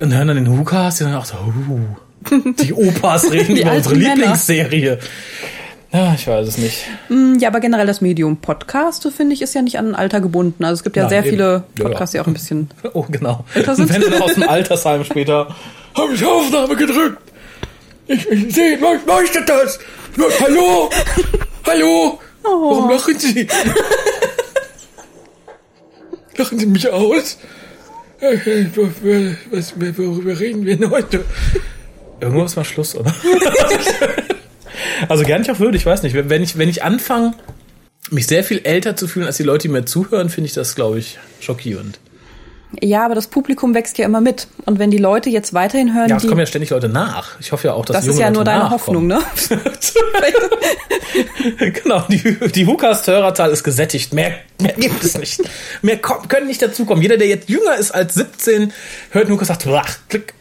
Und hören dann den Who-Cast, die dann auch so, uh, die Opas reden Die über unsere Männer. Lieblingsserie. Ja, ich weiß es nicht. Mm, Ja, aber generell das Medium Podcast, so finde ich, ist ja nicht an ein Alter gebunden. Also es gibt ja Nein, sehr eben. viele Ja, ja. Podcasts, die auch ein bisschen. Oh, genau. Und wenn dann aus dem Altersheim später, habe ich Aufnahme gedrückt. Ich, ich sehe, leucht- leuchtet das. Hallo? Hallo? Oh. Warum lachen Sie? Lachen Sie mich aus? Äh, äh, Was, worüber reden wir denn heute? Irgendwas war Schluss, oder? also gern ich auch würde, ich weiß nicht. Wenn ich, wenn ich anfange, mich sehr viel älter zu fühlen als die Leute, die mir zuhören, finde ich das, glaube ich, schockierend. Ja, aber das Publikum wächst ja immer mit. Und wenn die Leute jetzt weiterhin hören, Ja, es die, kommen ja ständig Leute nach. Ich hoffe ja auch, dass das junge ist ja Leute nur deine. Hoffnung, ne? genau, die, die WhoCast-Hörerzahl ist gesättigt. Mehr, mehr gibt es nicht. Mehr kommen, können nicht dazukommen. Jeder, der jetzt jünger ist als 17, hört WhoCast sagt, ach, klick.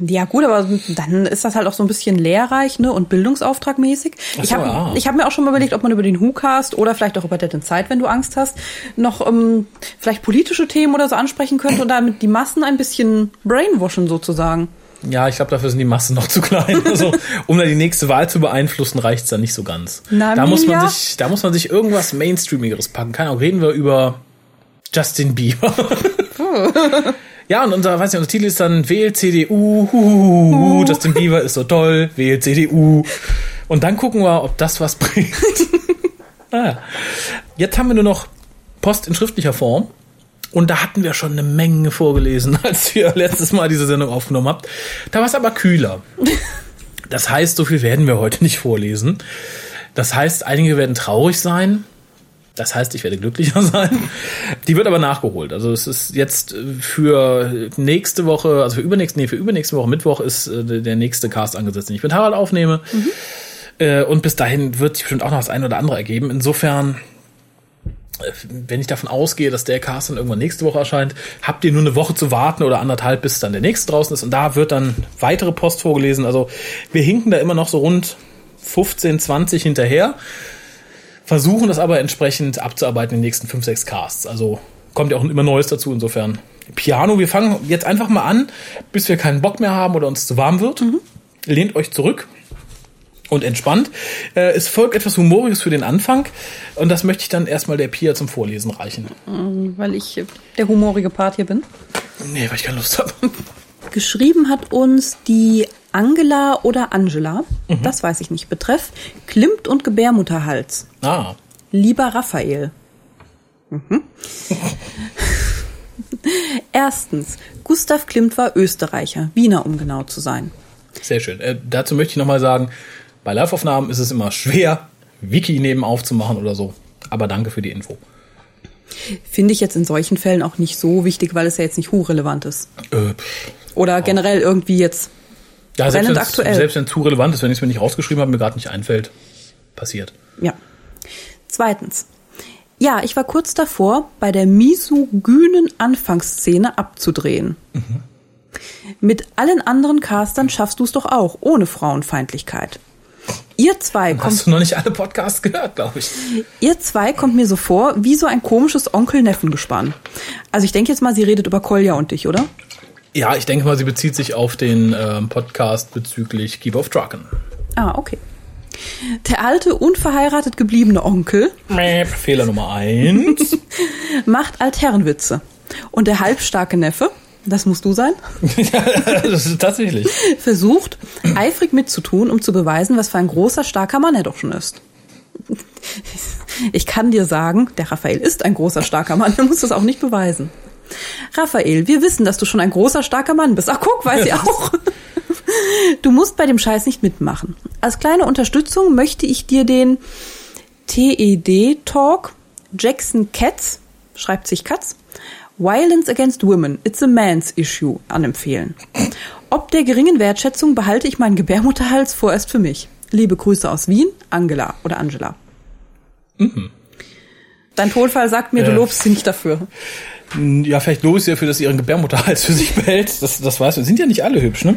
Ja gut, aber dann ist das halt auch so ein bisschen lehrreich ne und bildungsauftragmäßig. Ach Ich so, habe ja. ich hab mir auch schon mal überlegt, ob man über den WhoCast oder vielleicht auch über Dead in Zeit, wenn du Angst hast, noch ähm, vielleicht politische Themen oder so ansprechen könnte und damit die Massen ein bisschen brainwashen sozusagen. Ja, ich glaube, dafür sind die Massen noch zu klein. Also, um da die nächste Wahl zu beeinflussen, reicht's dann nicht so ganz. Na, da muss man sich, da muss man sich irgendwas Mainstreamigeres packen. Keine Ahnung, reden wir über Justin Bieber. ja, und unser, weiß nicht, unser Titel ist dann Wähl CDU, huhuhu, Justin Bieber ist so toll, Wähl CDU. Und dann gucken wir, ob das was bringt. ah. Jetzt haben wir nur noch Post in schriftlicher Form. Und da hatten wir schon eine Menge vorgelesen, als wir letztes Mal diese Sendung aufgenommen habt. Da war es aber kühler. Das heißt, so viel werden wir heute nicht vorlesen. Das heißt, einige werden traurig sein. Das heißt, ich werde glücklicher sein. Die wird aber nachgeholt. Also es ist jetzt äh, für nächste Woche, also für übernächste, nee, für übernächste Woche Mittwoch ist äh, der nächste Cast angesetzt, den ich mit Harald aufnehme. Äh, und bis dahin wird sich bestimmt auch noch das eine oder andere ergeben. Insofern, wenn ich davon ausgehe, dass der Cast dann irgendwann nächste Woche erscheint, habt ihr nur eine Woche zu warten oder anderthalb, bis dann der nächste draußen ist. Und da wird dann weitere Post vorgelesen. Also wir hinken da immer noch so rund 15, 20 hinterher versuchen das aber entsprechend abzuarbeiten in den nächsten 5, 6 Casts. Also kommt ja auch immer Neues dazu, insofern. Piano, wir fangen jetzt einfach mal an, bis wir keinen Bock mehr haben oder uns zu warm wird. Lehnt euch zurück und entspannt. Äh, es folgt etwas Humoriges für den Anfang und das möchte ich dann erstmal der Pia zum Vorlesen reichen. Weil ich der humorige Part hier bin. Nee, weil ich keine Lust habe. Geschrieben hat uns die Angela oder Angela, das weiß ich nicht, betreff Klimt und Gebärmutterhals. Ah, Lieber Raphael. Mhm. Erstens, Gustav Klimt war Österreicher, Wiener, um genau zu sein. sehr schön. Äh, dazu möchte ich nochmal sagen, bei Live-Aufnahmen ist es immer schwer, Wiki nebenauf zu machen oder so. Aber danke für die Info. Finde ich jetzt in solchen Fällen auch nicht so wichtig, weil es ja jetzt nicht hochrelevant ist. Äh. Oder generell irgendwie jetzt Ja, selbst wenn aktuell. selbst wenn es zu relevant ist, wenn ich es mir nicht rausgeschrieben habe, mir gerade nicht einfällt, passiert. Ja. Zweitens. Ja, ich war kurz davor, bei der misogynen Anfangsszene abzudrehen. Mit allen anderen Castern schaffst du es doch auch, ohne Frauenfeindlichkeit. Ihr zwei, kommt, Hast du noch nicht alle Podcasts gehört, glaube ich. ihr zwei kommt mir so vor wie so ein komisches Onkel-Neffen-Gespann. Also ich denke jetzt mal, sie redet über Kolja und dich, oder? Ja, ich denke mal, sie bezieht sich auf den ähm, Podcast bezüglich Keep of Draken. Ah, okay. Der alte, unverheiratet gebliebene Onkel Mäp, Fehler Nummer eins. macht Altherrenwitze. Und der halbstarke Neffe, das musst du sein, das ist tatsächlich. versucht, eifrig mitzutun, um zu beweisen, was für ein großer, starker Mann er doch schon ist. Ich kann dir sagen, der Raphael ist ein großer, starker Mann, er muss das auch nicht beweisen. Raphael, wir wissen, dass du schon ein großer, starker Mann bist. Ach, guck, weiß ich auch. Du musst bei dem Scheiß nicht mitmachen. Als kleine Unterstützung möchte ich dir den TED-Talk Jackson Katz, schreibt sich Katz, Violence Against Women, It's a Man's Issue anempfehlen. Ob der geringen Wertschätzung behalte ich meinen Gebärmutterhals vorerst für mich. Liebe Grüße aus Wien, Angela oder Angela. Dein Tonfall sagt mir, du Äh. lobst sie nicht dafür. Ja, vielleicht lobe ich sie dafür, dass sie ihren Gebärmutterhals für sich behält. Das, das weiß man. Sind ja nicht alle hübsch, ne?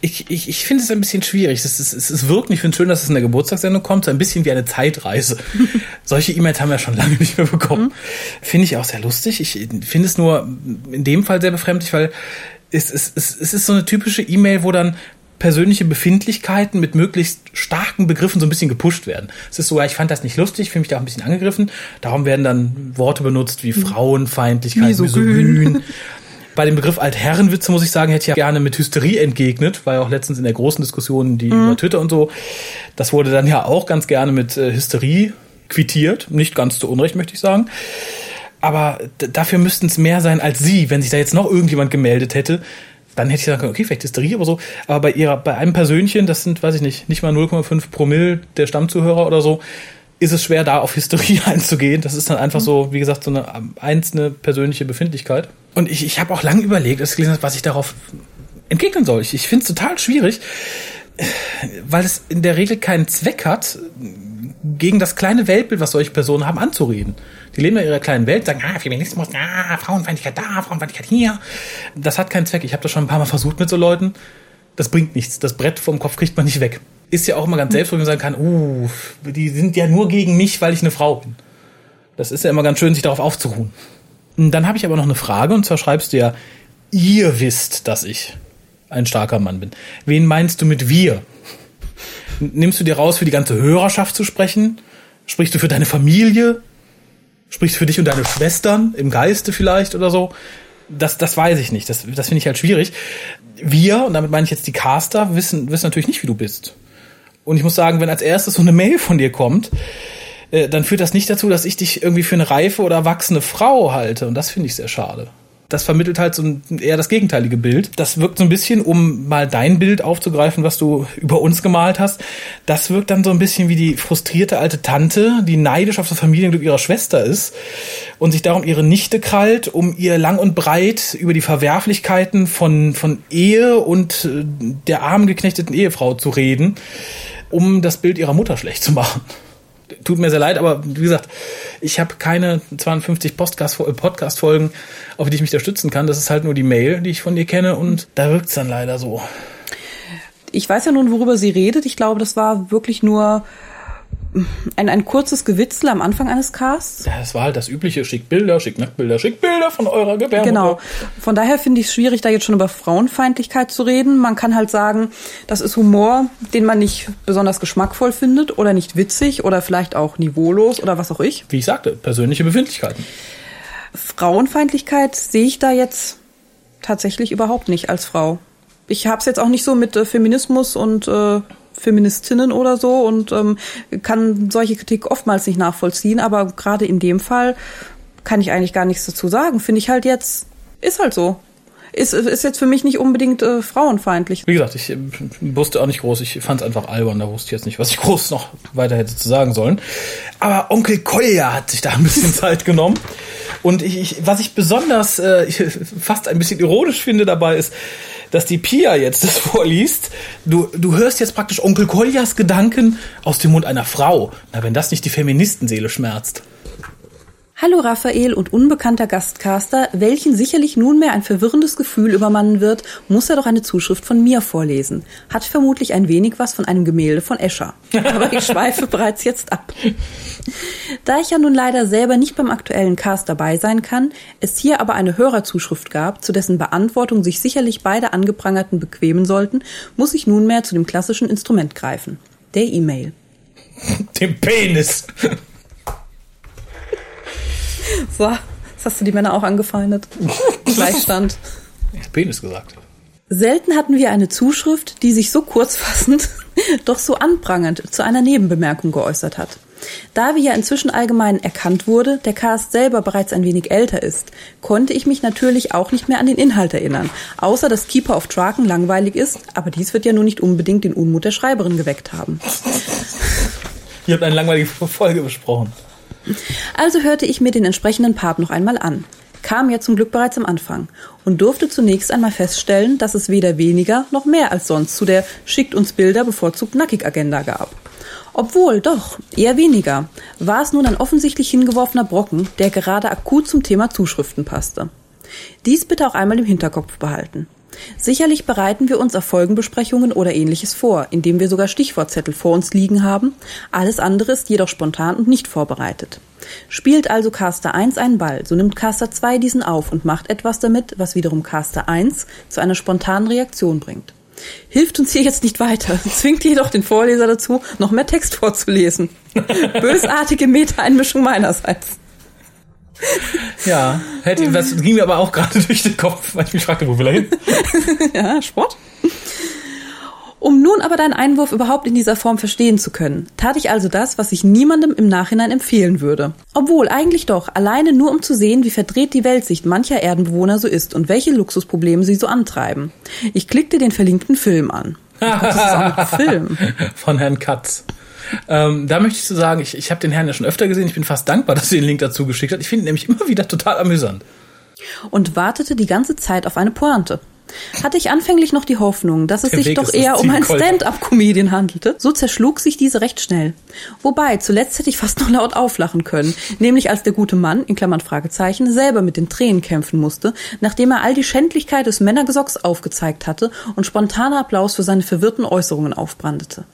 Ich, ich, ich finde es ein bisschen schwierig. Es, ist, es, es wirkt, ich finde es schön, dass es in der Geburtstagssendung kommt, so ein bisschen wie eine Zeitreise. Solche E-Mails haben wir schon lange nicht mehr bekommen. Finde ich auch sehr lustig. Ich finde es nur in dem Fall sehr befremdlich, weil es, es, es, es ist so eine typische E-Mail, wo dann persönliche Befindlichkeiten mit möglichst starken Begriffen so ein bisschen gepusht werden. Es ist so, ja, ich fand das nicht lustig, fühle mich da auch ein bisschen angegriffen. Darum werden dann Worte benutzt wie Frauenfeindlichkeit, Misogyn. Misogyn. Bei dem Begriff Altherrenwitze muss ich sagen, hätte ich ja gerne mit Hysterie entgegnet, war ja auch letztens in der großen Diskussion, die über Twitter und so. Das wurde dann ja auch ganz gerne mit äh, Hysterie quittiert. Nicht ganz zu Unrecht, möchte ich sagen. Aber dafür müssten es mehr sein als sie, wenn sich da jetzt noch irgendjemand gemeldet hätte. Dann hätte ich sagen können, okay, vielleicht Hysterie oder so. Aber bei ihrer, bei einem Persönchen, das sind, weiß ich nicht, nicht mal 0,5 Promille der Stammzuhörer oder so, ist es schwer, da auf Hysterie einzugehen. Das ist dann einfach so, wie gesagt, so eine einzelne persönliche Befindlichkeit. Und ich, ich habe auch lange überlegt, was ich darauf entgegnen soll. Ich, ich finde es total schwierig, weil es in der Regel keinen Zweck hat, gegen das kleine Weltbild, was solche Personen haben, anzureden. Die leben in ihrer kleinen Welt, sagen, ah, Feminismus, ah, Frauenfeindlichkeit da, Frauenfeindlichkeit hier. Das hat keinen Zweck. Ich habe das schon ein paar Mal versucht mit so Leuten. Das bringt nichts. Das Brett vom Kopf kriegt man nicht weg. Ist ja auch immer ganz selbst, wenn man sagen kann, uh, die sind ja nur gegen mich, weil ich eine Frau bin. Das ist ja immer ganz schön, sich darauf aufzuruhen. Und Dann habe ich aber noch eine Frage, und zwar schreibst du ja, ihr wisst, dass ich ein starker Mann bin. Wen meinst du mit wir? Nimmst du dir raus, für die ganze Hörerschaft zu sprechen? Sprichst du für deine Familie? Sprichst für dich und deine Schwestern im Geiste vielleicht oder so? Das, das weiß ich nicht. Das, das finde ich halt schwierig. Wir, und damit meine ich jetzt die Caster, wissen, wissen natürlich nicht, wie du bist. Und ich muss sagen, wenn als erstes so eine Mail von dir kommt, äh, dann führt das nicht dazu, dass ich dich irgendwie für eine reife oder erwachsene Frau halte. Und das finde ich sehr schade. Das vermittelt halt so ein, eher das gegenteilige Bild. Das wirkt so ein bisschen, um mal dein Bild aufzugreifen, was du über uns gemalt hast. Das wirkt dann so ein bisschen wie die frustrierte alte Tante, die neidisch auf das Familienglück ihrer Schwester ist und sich darum ihre Nichte krallt, um ihr lang und breit über die Verwerflichkeiten von, von Ehe und äh, der armen geknechteten Ehefrau zu reden um das Bild ihrer Mutter schlecht zu machen. Tut mir sehr leid, aber wie gesagt, ich habe keine 52 Podcast- äh, Podcast-Folgen, auf die ich mich da stützen kann. Das ist halt nur die Mail, die ich von dir kenne und da wirkt's dann leider so. Ich weiß ja nun, worüber sie redet. Ich glaube, das war wirklich nur ein, ein kurzes Gewitzel am Anfang eines Casts. Ja, das war halt das übliche, schick Bilder, schick Nacktbilder, schick Bilder von eurer Gebärmutter. Genau. Von daher finde ich es schwierig, da jetzt schon über Frauenfeindlichkeit zu reden. Man kann halt sagen, das ist Humor, den man nicht besonders geschmackvoll findet oder nicht witzig oder vielleicht auch niveaulos oder was auch ich. Wie ich sagte, persönliche Befindlichkeiten. Frauenfeindlichkeit sehe ich da jetzt tatsächlich überhaupt nicht als Frau. Ich habe es jetzt auch nicht so mit äh, Feminismus und äh, Feministinnen oder so und ähm, kann solche Kritik oftmals nicht nachvollziehen, aber gerade in dem Fall kann ich eigentlich gar nichts dazu sagen. Finde ich halt jetzt, ist halt so. Ist, ist jetzt für mich nicht unbedingt äh, frauenfeindlich. Wie gesagt, ich äh, wusste auch nicht groß, ich fand es einfach albern, da wusste ich jetzt nicht, was ich groß noch weiter hätte zu sagen sollen. Aber Onkel Kolja hat sich da ein bisschen Zeit genommen. Und ich, ich, was ich besonders äh, fast ein bisschen ironisch finde dabei ist, dass die Pia jetzt das vorliest. Du, du hörst jetzt praktisch Onkel Koljas Gedanken aus dem Mund einer Frau. Na, wenn das nicht die Feministenseele schmerzt. Hallo Raphael und unbekannter Gastcaster, welchen sicherlich nunmehr ein verwirrendes Gefühl übermannen wird, muss er doch eine Zuschrift von mir vorlesen. Hat vermutlich ein wenig was von einem Gemälde von Escher. Aber ich schweife bereits jetzt ab. Da ich ja nun leider selber nicht beim aktuellen Cast dabei sein kann, es hier aber eine Hörerzuschrift gab, zu dessen Beantwortung sich sicherlich beide Angeprangerten bequemen sollten, muss ich nunmehr zu dem klassischen Instrument greifen. Der E-Mail. Dem Penis. So, jetzt hast du die Männer auch angefeindet. Gleichstand. Ich hab Penis gesagt. Selten hatten wir eine Zuschrift, die sich so kurzfassend, doch so anprangernd zu einer Nebenbemerkung geäußert hat. Da wie ja inzwischen allgemein erkannt wurde, der Cast selber bereits ein wenig älter ist, konnte ich mich natürlich auch nicht mehr an den Inhalt erinnern, außer dass Keeper of Traken langweilig ist, aber dies wird ja nun nicht unbedingt den Unmut der Schreiberin geweckt haben. Ihr habt eine langweilige Folge besprochen. Also hörte ich mir den entsprechenden Part noch einmal an, kam ja zum Glück bereits am Anfang und durfte zunächst einmal feststellen, dass es weder weniger noch mehr als sonst zu der Schickt uns Bilder bevorzugt nackig Agenda gab. Obwohl, doch, eher weniger, war es nun ein offensichtlich hingeworfener Brocken, der gerade akut zum Thema Zuschriften passte. Dies bitte auch einmal im Hinterkopf behalten. Sicherlich bereiten wir uns auf Folgenbesprechungen oder ähnliches vor, indem wir sogar Stichwortzettel vor uns liegen haben. Alles andere ist jedoch spontan und nicht vorbereitet. Spielt also Caster 1 einen Ball, so nimmt Caster 2 diesen auf und macht etwas damit, was wiederum Caster 1 zu einer spontanen Reaktion bringt. Hilft uns hier jetzt nicht weiter, zwingt jedoch den Vorleser dazu, noch mehr Text vorzulesen. Bösartige Meta-Einmischung meinerseits. Ja, hätte, was ging mir aber auch gerade durch den Kopf, weil ich mich fragte, wo will er hin? ja, Sport. Um nun aber deinen Einwurf überhaupt in dieser Form verstehen zu können, tat ich also das, was ich niemandem im Nachhinein empfehlen würde. Obwohl eigentlich doch, alleine nur um zu sehen, wie verdreht die Weltsicht mancher Erdenbewohner so ist und welche Luxusprobleme sie so antreiben. Ich klickte den verlinkten Film an. Das ist ein Film. Von Herrn Katz. Ähm, da möchte ich so sagen, ich, ich habe den Herrn ja schon öfter gesehen. Ich bin fast dankbar, dass sie den Link dazu geschickt hat. Ich finde ihn nämlich immer wieder total amüsant. Und wartete die ganze Zeit auf eine Pointe. Hatte ich anfänglich noch die Hoffnung, dass es Der sich Weg doch eher um ein. Stand-up-Comedian handelte, so zerschlug sich diese recht schnell. Wobei, zuletzt hätte ich fast noch laut auflachen können, nämlich als der gute Mann, in Klammern Fragezeichen, selber mit den Tränen kämpfen musste, nachdem er all die Schändlichkeit des Männergesocks aufgezeigt hatte und spontaner Applaus für seine verwirrten Äußerungen aufbrandete.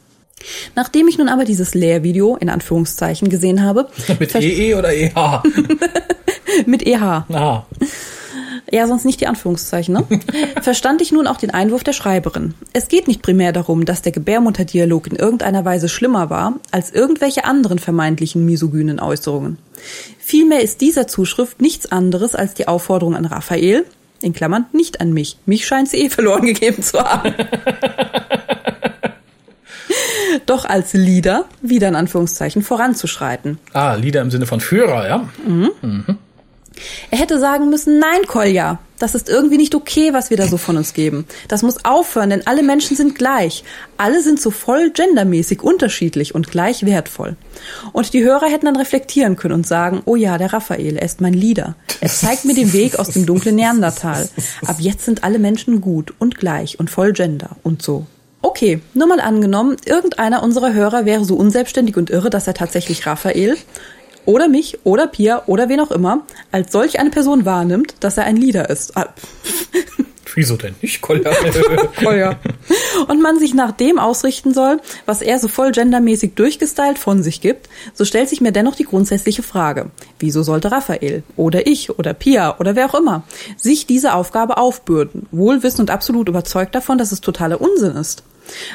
Nachdem ich nun aber dieses Lehrvideo, in Anführungszeichen, gesehen habe, Mit EE oder E EH? mit EH, Aha. Ja, sonst nicht die Anführungszeichen, ne? Verstand ich nun auch den Einwurf der Schreiberin. Es geht nicht primär darum, dass der Gebärmutterdialog in irgendeiner Weise schlimmer war als irgendwelche anderen vermeintlichen misogynen Äußerungen. Vielmehr ist dieser Zuschrift nichts anderes als die Aufforderung an Raphael, in Klammern nicht an mich. Mich scheint sie eh verloren gegeben zu haben. Doch als Leader wieder in Anführungszeichen voranzuschreiten. Ah, Lieder im Sinne von Führer, ja? Er hätte sagen müssen, nein, Kolja, das ist irgendwie nicht okay, was wir da so von uns geben. Das muss aufhören, denn alle Menschen sind gleich. Alle sind so voll gendermäßig unterschiedlich und gleich wertvoll. Und die Hörer hätten dann reflektieren können und sagen, oh ja, der Raphael, er ist mein Leader. Er zeigt mir den Weg aus dem dunklen Neandertal. Ab jetzt sind alle Menschen gut und gleich und voll Gender und so. Okay, nur mal angenommen, irgendeiner unserer Hörer wäre so unselbstständig und irre, dass er tatsächlich Raphael oder mich oder Pia oder wen auch immer als solch eine Person wahrnimmt, dass er ein Leader ist. Ah, Wieso denn nicht, Kolja? Kolja. Und man sich nach dem ausrichten soll, was er so voll gendermäßig durchgestylt von sich gibt, so stellt sich mir dennoch die grundsätzliche Frage. Wieso sollte Raphael oder ich oder Pia oder wer auch immer sich diese Aufgabe aufbürden, wohl wissend und absolut überzeugt davon, dass es totaler Unsinn ist?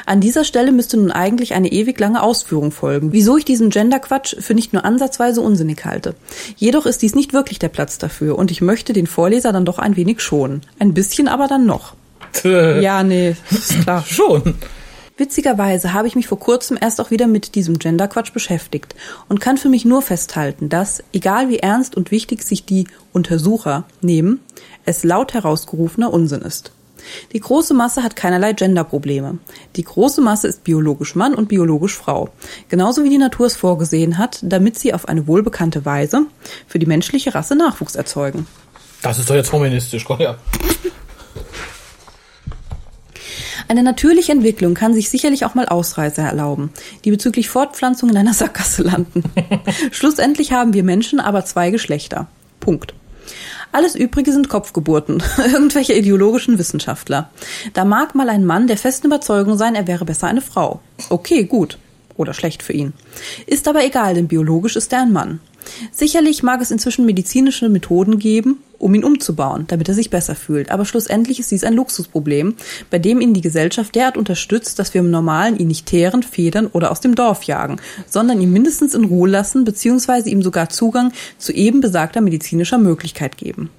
An dieser Stelle müsste nun eigentlich eine ewig lange Ausführung folgen, wieso ich diesen Gender-Quatsch für nicht nur ansatzweise unsinnig halte. Jedoch ist dies nicht wirklich der Platz dafür und ich möchte den Vorleser dann doch ein wenig schonen. Ein bisschen aber dann noch. Ja, nee, ist klar. Schon. Witzigerweise habe ich mich vor kurzem erst auch wieder mit diesem Gender-Quatsch beschäftigt und kann für mich nur festhalten, dass, egal wie ernst und wichtig sich die Untersucher nehmen, es laut herausgerufener Unsinn ist. Die große Masse hat keinerlei Genderprobleme. Die große Masse ist biologisch Mann und biologisch Frau. Genauso wie die Natur es vorgesehen hat, damit sie auf eine wohlbekannte Weise für die menschliche Rasse Nachwuchs erzeugen. Das ist doch jetzt feministisch, Kolja. Eine natürliche Entwicklung kann sich sicherlich auch mal Ausreißer erlauben, die bezüglich Fortpflanzung in einer Sackgasse landen. Schlussendlich haben wir Menschen aber zwei Geschlechter. Punkt. Alles Übrige sind Kopfgeburten, irgendwelche ideologischen Wissenschaftler. Da mag mal ein Mann der festen Überzeugung sein, er wäre besser eine Frau. Okay, gut. Oder schlecht für ihn. Ist aber egal, denn biologisch ist er ein Mann. Sicherlich mag es inzwischen medizinische Methoden geben, um ihn umzubauen, damit er sich besser fühlt. Aber schlussendlich ist dies ein Luxusproblem, bei dem ihn die Gesellschaft derart unterstützt, dass wir im Normalen ihn nicht teeren, federn oder aus dem Dorf jagen, sondern ihn mindestens in Ruhe lassen bzw. ihm sogar Zugang zu eben besagter medizinischer Möglichkeit geben.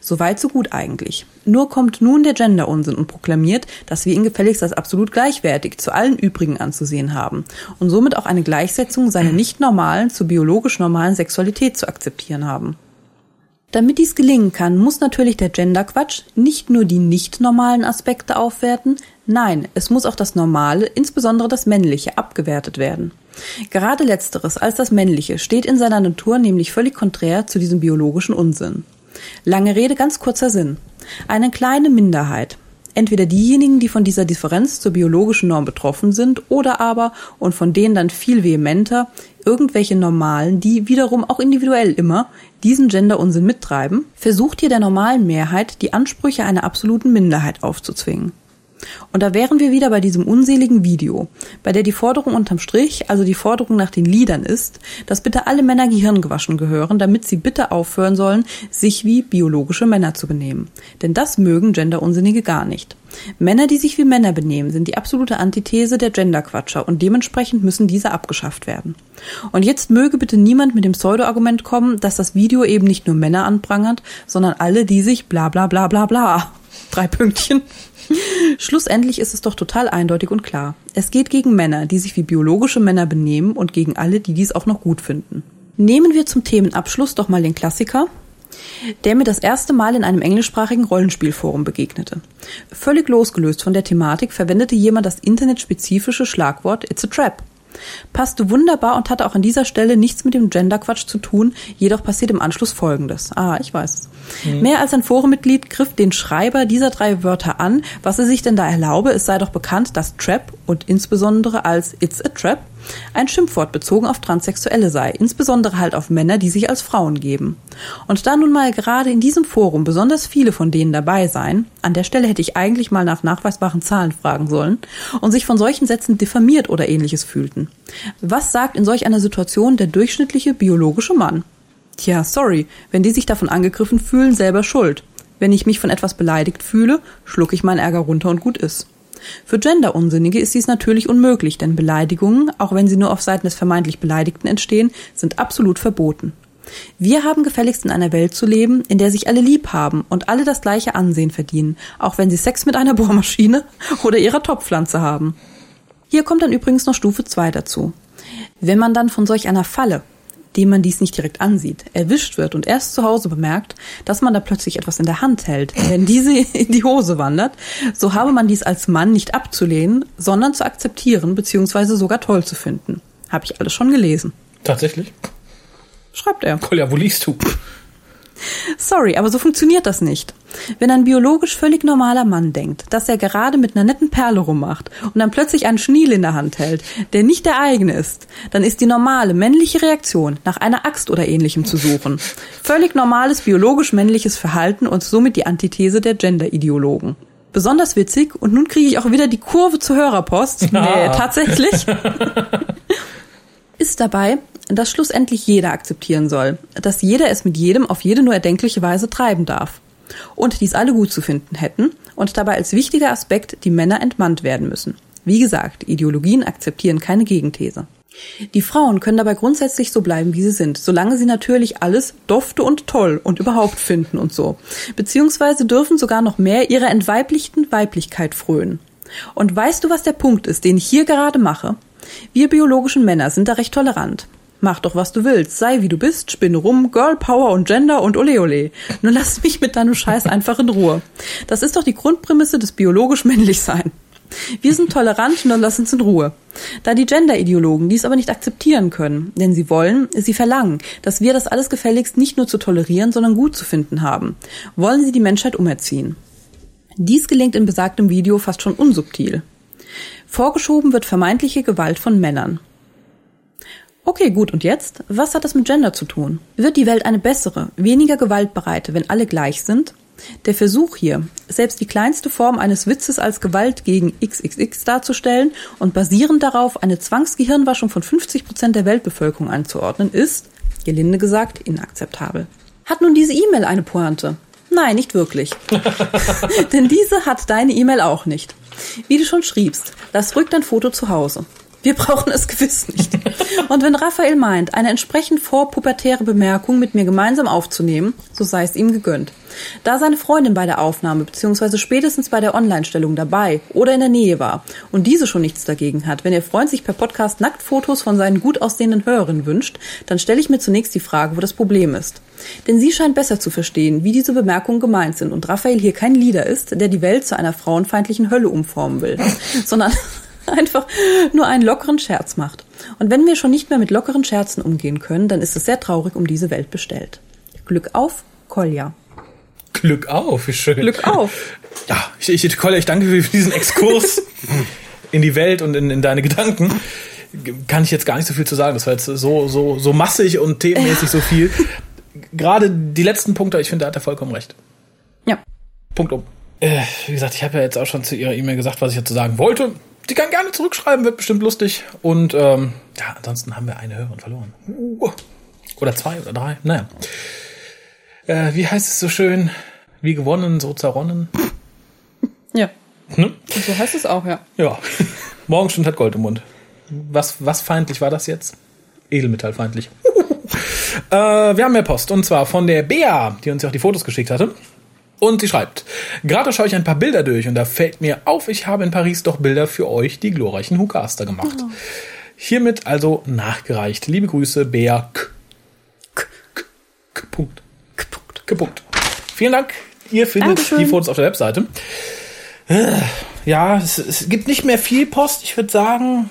Soweit so gut eigentlich. Nur kommt nun der Gender-Unsinn und proklamiert, dass wir ihn gefälligst als absolut gleichwertig zu allen übrigen anzusehen haben und somit auch eine Gleichsetzung seiner nicht normalen zu biologisch normalen Sexualität zu akzeptieren haben. Damit dies gelingen kann, muss natürlich der Gender-Quatsch nicht nur die nicht normalen Aspekte aufwerten, nein, es muss auch das Normale, insbesondere das Männliche, abgewertet werden. Gerade letzteres als das Männliche steht in seiner Natur nämlich völlig konträr zu diesem biologischen Unsinn. Lange Rede, ganz kurzer Sinn. Eine kleine Minderheit, entweder diejenigen, die von dieser Differenz zur biologischen Norm betroffen sind, oder aber, und von denen dann viel vehementer, irgendwelche Normalen, die wiederum auch individuell immer diesen Gender-Unsinn mittreiben, versucht hier der normalen Mehrheit die Ansprüche einer absoluten Minderheit aufzuzwingen. Und da wären wir wieder bei diesem unseligen Video, bei der die Forderung unterm Strich, also die Forderung nach den Liedern ist, dass bitte alle Männer gehirngewaschen gehören, damit sie bitte aufhören sollen, sich wie biologische Männer zu benehmen. Denn das mögen Genderunsinnige gar nicht. Männer, die sich wie Männer benehmen, sind die absolute Antithese der Genderquatscher und dementsprechend müssen diese abgeschafft werden. Und jetzt möge bitte niemand mit dem Pseudo-Argument kommen, dass das Video eben nicht nur Männer anprangert, sondern alle, die sich bla bla bla bla bla. Drei Pünktchen. Schlussendlich ist es doch total eindeutig und klar. Es geht gegen Männer, die sich wie biologische Männer benehmen und gegen alle, die dies auch noch gut finden. Nehmen wir zum Themenabschluss doch mal den Klassiker, der mir das erste Mal in einem englischsprachigen Rollenspielforum begegnete. Völlig losgelöst von der Thematik verwendete jemand das internetspezifische Schlagwort It's a Trap. Passte wunderbar und hatte auch an dieser Stelle nichts mit dem Genderquatsch zu tun, jedoch passiert im Anschluss Folgendes. Ah, ich weiß. Mhm. Mehr als ein Forenmitglied griff den Schreiber dieser drei Wörter an, was er sich denn da erlaube, es sei doch bekannt, dass Trap und insbesondere als It's a Trap ein Schimpfwort bezogen auf Transsexuelle sei, insbesondere halt auf Männer, die sich als Frauen geben. Und da nun mal gerade in diesem Forum besonders viele von denen dabei seien, an der Stelle hätte ich eigentlich mal nach nachweisbaren Zahlen fragen sollen, und sich von solchen Sätzen diffamiert oder ähnliches fühlten. Was sagt in solch einer Situation der durchschnittliche biologische Mann? Tja, sorry, wenn die sich davon angegriffen fühlen, selber schuld. Wenn ich mich von etwas beleidigt fühle, schluck ich meinen Ärger runter und gut ist. Für Gender-Unsinnige ist dies natürlich unmöglich, denn Beleidigungen, auch wenn sie nur auf Seiten des vermeintlich Beleidigten entstehen, sind absolut verboten. Wir haben gefälligst in einer Welt zu leben, in der sich alle lieb haben und alle das gleiche Ansehen verdienen, auch wenn sie Sex mit einer Bohrmaschine oder ihrer Topfpflanze haben. Hier kommt dann übrigens noch Stufe 2 dazu. Wenn man dann von solch einer Falle, dem man dies nicht direkt ansieht, erwischt wird und erst zu Hause bemerkt, dass man da plötzlich etwas in der Hand hält, wenn diese in die Hose wandert, so habe man dies als Mann nicht abzulehnen, sondern zu akzeptieren bzw. sogar toll zu finden. Habe ich alles schon gelesen. Tatsächlich? Schreibt er. Kolja, wo liest du? Sorry, aber so funktioniert das nicht. Wenn ein biologisch völlig normaler Mann denkt, dass er gerade mit einer netten Perle rummacht und dann plötzlich einen Schniel in der Hand hält, der nicht der eigene ist, dann ist die normale männliche Reaktion nach einer Axt oder ähnlichem zu suchen. Völlig normales biologisch männliches Verhalten und somit die Antithese der Gender-Ideologen. Besonders witzig und nun kriege ich auch wieder die Kurve zur Hörerpost. Nee, tatsächlich. ist dabei, dass schlussendlich jeder akzeptieren soll, dass jeder es mit jedem auf jede nur erdenkliche Weise treiben darf. Und dies alle gut zu finden hätten und dabei als wichtiger Aspekt die Männer entmannt werden müssen. Wie gesagt, Ideologien akzeptieren keine Gegenthese. Die Frauen können dabei grundsätzlich so bleiben, wie sie sind, solange sie natürlich alles dofte und toll und überhaupt finden und so. Beziehungsweise dürfen sogar noch mehr ihrer entweiblichten Weiblichkeit frönen. Und weißt du, was der Punkt ist, den ich hier gerade mache? Wir biologischen Männer sind da recht tolerant. Mach doch, was du willst. Sei wie du bist, spinne rum, Girl Power und Gender und ole ole. Nur lass mich mit deinem Scheiß einfach in Ruhe. Das ist doch die Grundprämisse des biologisch männlich sein. Wir sind tolerant, nur lass uns in Ruhe. Da die Gender-Ideologen dies aber nicht akzeptieren können, denn sie wollen, sie verlangen, dass wir das alles gefälligst nicht nur zu tolerieren, sondern gut zu finden haben, wollen sie die Menschheit umerziehen. Dies gelingt in besagtem Video fast schon unsubtil. Vorgeschoben wird vermeintliche Gewalt von Männern. Okay, gut, und jetzt? Was hat das mit Gender zu tun? Wird die Welt eine bessere, weniger gewaltbereite, wenn alle gleich sind? Der Versuch hier, selbst die kleinste Form eines Witzes als Gewalt gegen XXX darzustellen und basierend darauf eine Zwangsgehirnwaschung von 50 Prozent der Weltbevölkerung anzuordnen, ist, gelinde gesagt, inakzeptabel. Hat nun diese E-Mail eine Pointe? Nein, nicht wirklich. Denn diese hat deine E-Mail auch nicht. Wie du schon schriebst, lass ruhig dein Foto zu Hause. Wir brauchen es gewiss nicht. Und wenn Raphael meint, eine entsprechend vorpubertäre Bemerkung mit mir gemeinsam aufzunehmen, so sei es ihm gegönnt. Da seine Freundin bei der Aufnahme bzw. spätestens bei der Online-Stellung dabei oder in der Nähe war und diese schon nichts dagegen hat, wenn ihr Freund sich per Podcast Nacktfotos von seinen gut aussehenden Hörerinnen wünscht, dann stelle ich mir zunächst die Frage, wo das Problem ist. Denn sie scheint besser zu verstehen, wie diese Bemerkungen gemeint sind und Raphael hier kein Leader ist, der die Welt zu einer frauenfeindlichen Hölle umformen will, sondern einfach nur einen lockeren Scherz macht. Und wenn wir schon nicht mehr mit lockeren Scherzen umgehen können, dann ist es sehr traurig um diese Welt bestellt. Glück auf, Kolja. Glück auf, wie schön. Glück auf. Ja, ich, ich, Kolja, ich danke für diesen Exkurs in die Welt und in, in deine Gedanken. Kann ich jetzt gar nicht so viel zu sagen. Das war jetzt so, so, so massig und themenmäßig so viel. Gerade die letzten Punkte, ich finde, da hat er vollkommen recht. Ja. Punkt um. Äh, wie gesagt, ich habe ja jetzt auch schon zu ihrer E-Mail gesagt, was ich dazu sagen wollte. Die kann gerne zurückschreiben, wird bestimmt lustig. Und ähm, ja, ansonsten haben wir eine Hörerin verloren. Uh, oder zwei oder drei. Naja. Äh, wie heißt es so schön? Wie gewonnen, so zerronnen. Ja. Hm? Und so heißt es auch, ja. Ja. Morgenstund hat Gold im Mund. Was, was feindlich war das jetzt? Edelmetallfeindlich. äh, wir haben mehr Post. Und zwar von der Bea, die uns ja auch die Fotos geschickt hatte. Und sie schreibt, gerade schaue ich ein paar Bilder durch und da fällt mir auf, ich habe in Paris doch Bilder für euch, die glorreichen Hukaster, gemacht. Oh. Hiermit also nachgereicht. Liebe Grüße, Bea K. K. K. K. Punkt. K. Punkt. K. Punkt. Vielen Dank. Ihr findet Dankeschön. die Fotos auf der Webseite. Äh, Ja, es, es gibt nicht mehr viel Post. Ich würde sagen,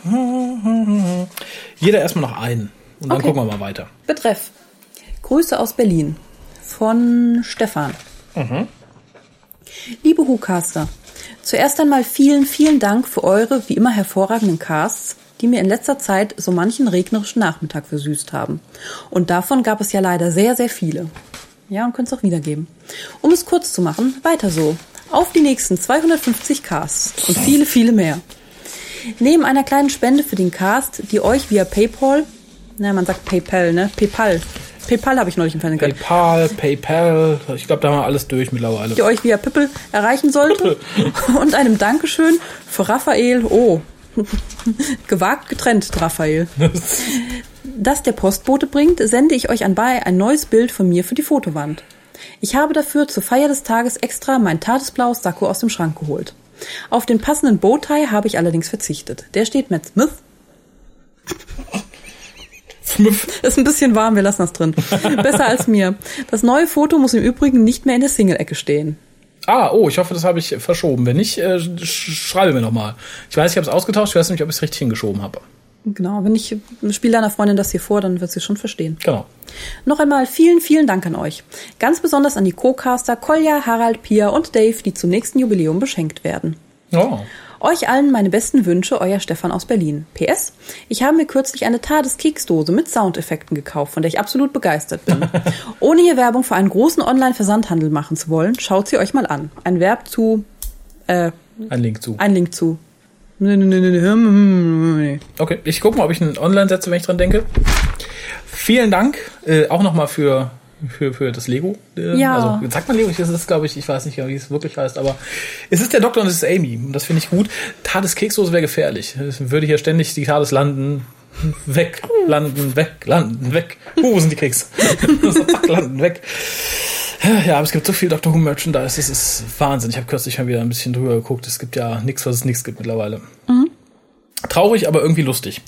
jeder erstmal noch einen. Und dann Okay. gucken wir mal weiter. Betreff. Grüße aus Berlin. Von Stefan. Liebe Hucaster, zuerst einmal vielen, vielen Dank für eure wie immer hervorragenden Casts, die mir in letzter Zeit so manchen regnerischen Nachmittag versüßt haben. Und davon gab es ja leider sehr, sehr viele. Ja, und könnt es auch wiedergeben. Um es kurz zu machen, weiter so. Auf die nächsten 250 Casts und viele, viele mehr. Neben einer kleinen Spende für den Cast, die euch via PayPal, na, man sagt PayPal, ne? PayPal. PayPal habe ich neulich im Fernsehen gehört. PayPal, PayPal, ich glaube, da haben wir alles durch mittlerweile. die euch via Pippel erreichen sollte. Und einem Dankeschön für Raphael. Oh, gewagt getrennt, Raphael. Das der Postbote bringt, sende ich euch anbei ein neues Bild von mir für die Fotowand. Ich habe dafür zur Feier des Tages extra mein tagesblaues Sakko aus dem Schrank geholt. Auf den passenden Bowtie habe ich allerdings verzichtet. Der steht Matt Smith. Ist ein bisschen warm, wir lassen das drin. Besser als mir. Das neue Foto muss im Übrigen nicht mehr in der Single-Ecke stehen. Ah, oh, ich hoffe, das habe ich verschoben. Wenn nicht, äh, sch schreibe mir nochmal. Ich weiß, ich habe es ausgetauscht, ich weiß nicht, ob ich es richtig hingeschoben habe. Genau, wenn ich spiele deiner Freundin das hier vor, dann wird sie schon verstehen. Genau. Noch einmal vielen, vielen Dank an euch. Ganz besonders an die Co-Caster Kolja, Harald, Pia und Dave, die zum nächsten Jubiläum beschenkt werden. Oh. Euch allen meine besten Wünsche, euer Stefan aus Berlin. PS, ich habe mir kürzlich eine Tades Keksdose mit Soundeffekten gekauft, von der ich absolut begeistert bin. Ohne hier Werbung für einen großen Online-Versandhandel machen zu wollen, schaut sie euch mal an. Ein Verb zu, äh, Ein Link zu. ein Link zu. Okay, ich gucke mal, ob ich einen online setze, wenn ich dran denke. Vielen Dank äh, auch nochmal für, für, für das Lego. Ja. Also, sagt man Lego? Das ist, glaube ich, ich weiß nicht, wie es wirklich heißt, aber es ist der Doktor und es ist Amy. Und das finde ich gut. Tades Keksdose wäre gefährlich. Es würde hier ständig die Tades landen. Weg, landen, weg, landen, weg. Uh, wo sind die Keks? Zack, landen, weg. Ja, aber es gibt so viel Doctor Who Merchandise, das ist Wahnsinn. Ich habe kürzlich mal wieder ein bisschen drüber geguckt. Es gibt ja nichts, was es nichts gibt mittlerweile. Traurig, aber irgendwie lustig.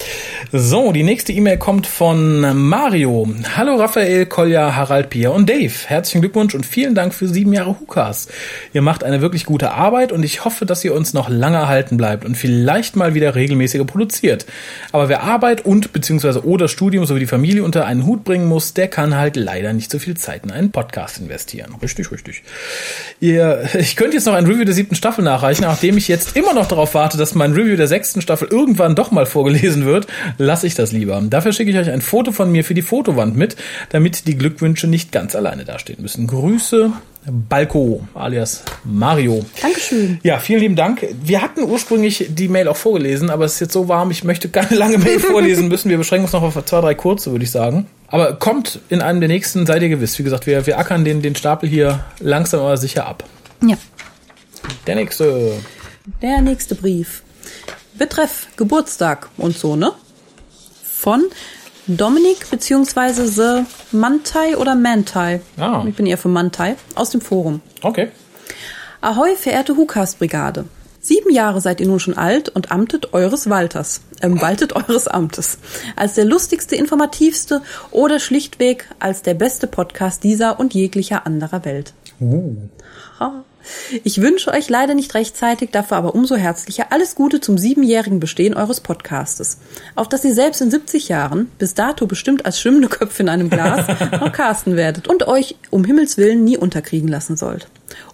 So, die nächste E-Mail kommt von Mario. Hallo Raphael, Kolja, Harald, Pia und Dave. Herzlichen Glückwunsch und vielen Dank für sieben Jahre Hukas. Ihr macht eine wirklich gute Arbeit und ich hoffe, dass ihr uns noch lange erhalten bleibt und vielleicht mal wieder regelmäßiger produziert. Aber wer Arbeit und beziehungsweise oder Studium sowie die Familie unter einen Hut bringen muss, der kann halt leider nicht so viel Zeit in einen Podcast investieren. Richtig, richtig. Ihr, ich könnte jetzt noch ein Review der siebten Staffel nachreichen, nachdem ich jetzt immer noch darauf warte, dass mein Review der sechsten Staffel irgendwann doch mal vorgelesen wird, lasse ich das lieber. Dafür schicke ich euch ein Foto von mir für die Fotowand mit, damit die Glückwünsche nicht ganz alleine dastehen müssen. Grüße, Balko alias Mario. Dankeschön. Ja, vielen lieben Dank. Wir hatten ursprünglich die Mail auch vorgelesen, aber es ist jetzt so warm, ich möchte keine lange Mail vorlesen müssen. Wir beschränken uns noch auf zwei, drei kurze, würde ich sagen. Aber kommt in einem der nächsten, seid ihr gewiss. Wie gesagt, wir, wir ackern den, den Stapel hier langsam aber sicher ab. Ja. Der nächste. Der nächste Brief. Betreff Geburtstag und so, ne? Von Dominik beziehungsweise The Mantai oder Mantai. Ah. Ich bin eher für Mantai. Aus dem Forum. Okay. Ahoi, verehrte Hukas-Brigade. Sieben Jahre seid ihr nun schon alt und amtet eures Walters, ähm, waltet eures Amtes. Als der lustigste, informativste oder schlichtweg als der beste Podcast dieser und jeglicher anderer Welt. Ha. Ich wünsche euch leider nicht rechtzeitig, dafür aber umso herzlicher alles Gute zum siebenjährigen Bestehen eures Podcastes. Auf dass ihr selbst in 70 Jahren, bis dato bestimmt als schwimmende Köpfe in einem Glas, noch casten werdet und euch um Himmels Willen nie unterkriegen lassen sollt.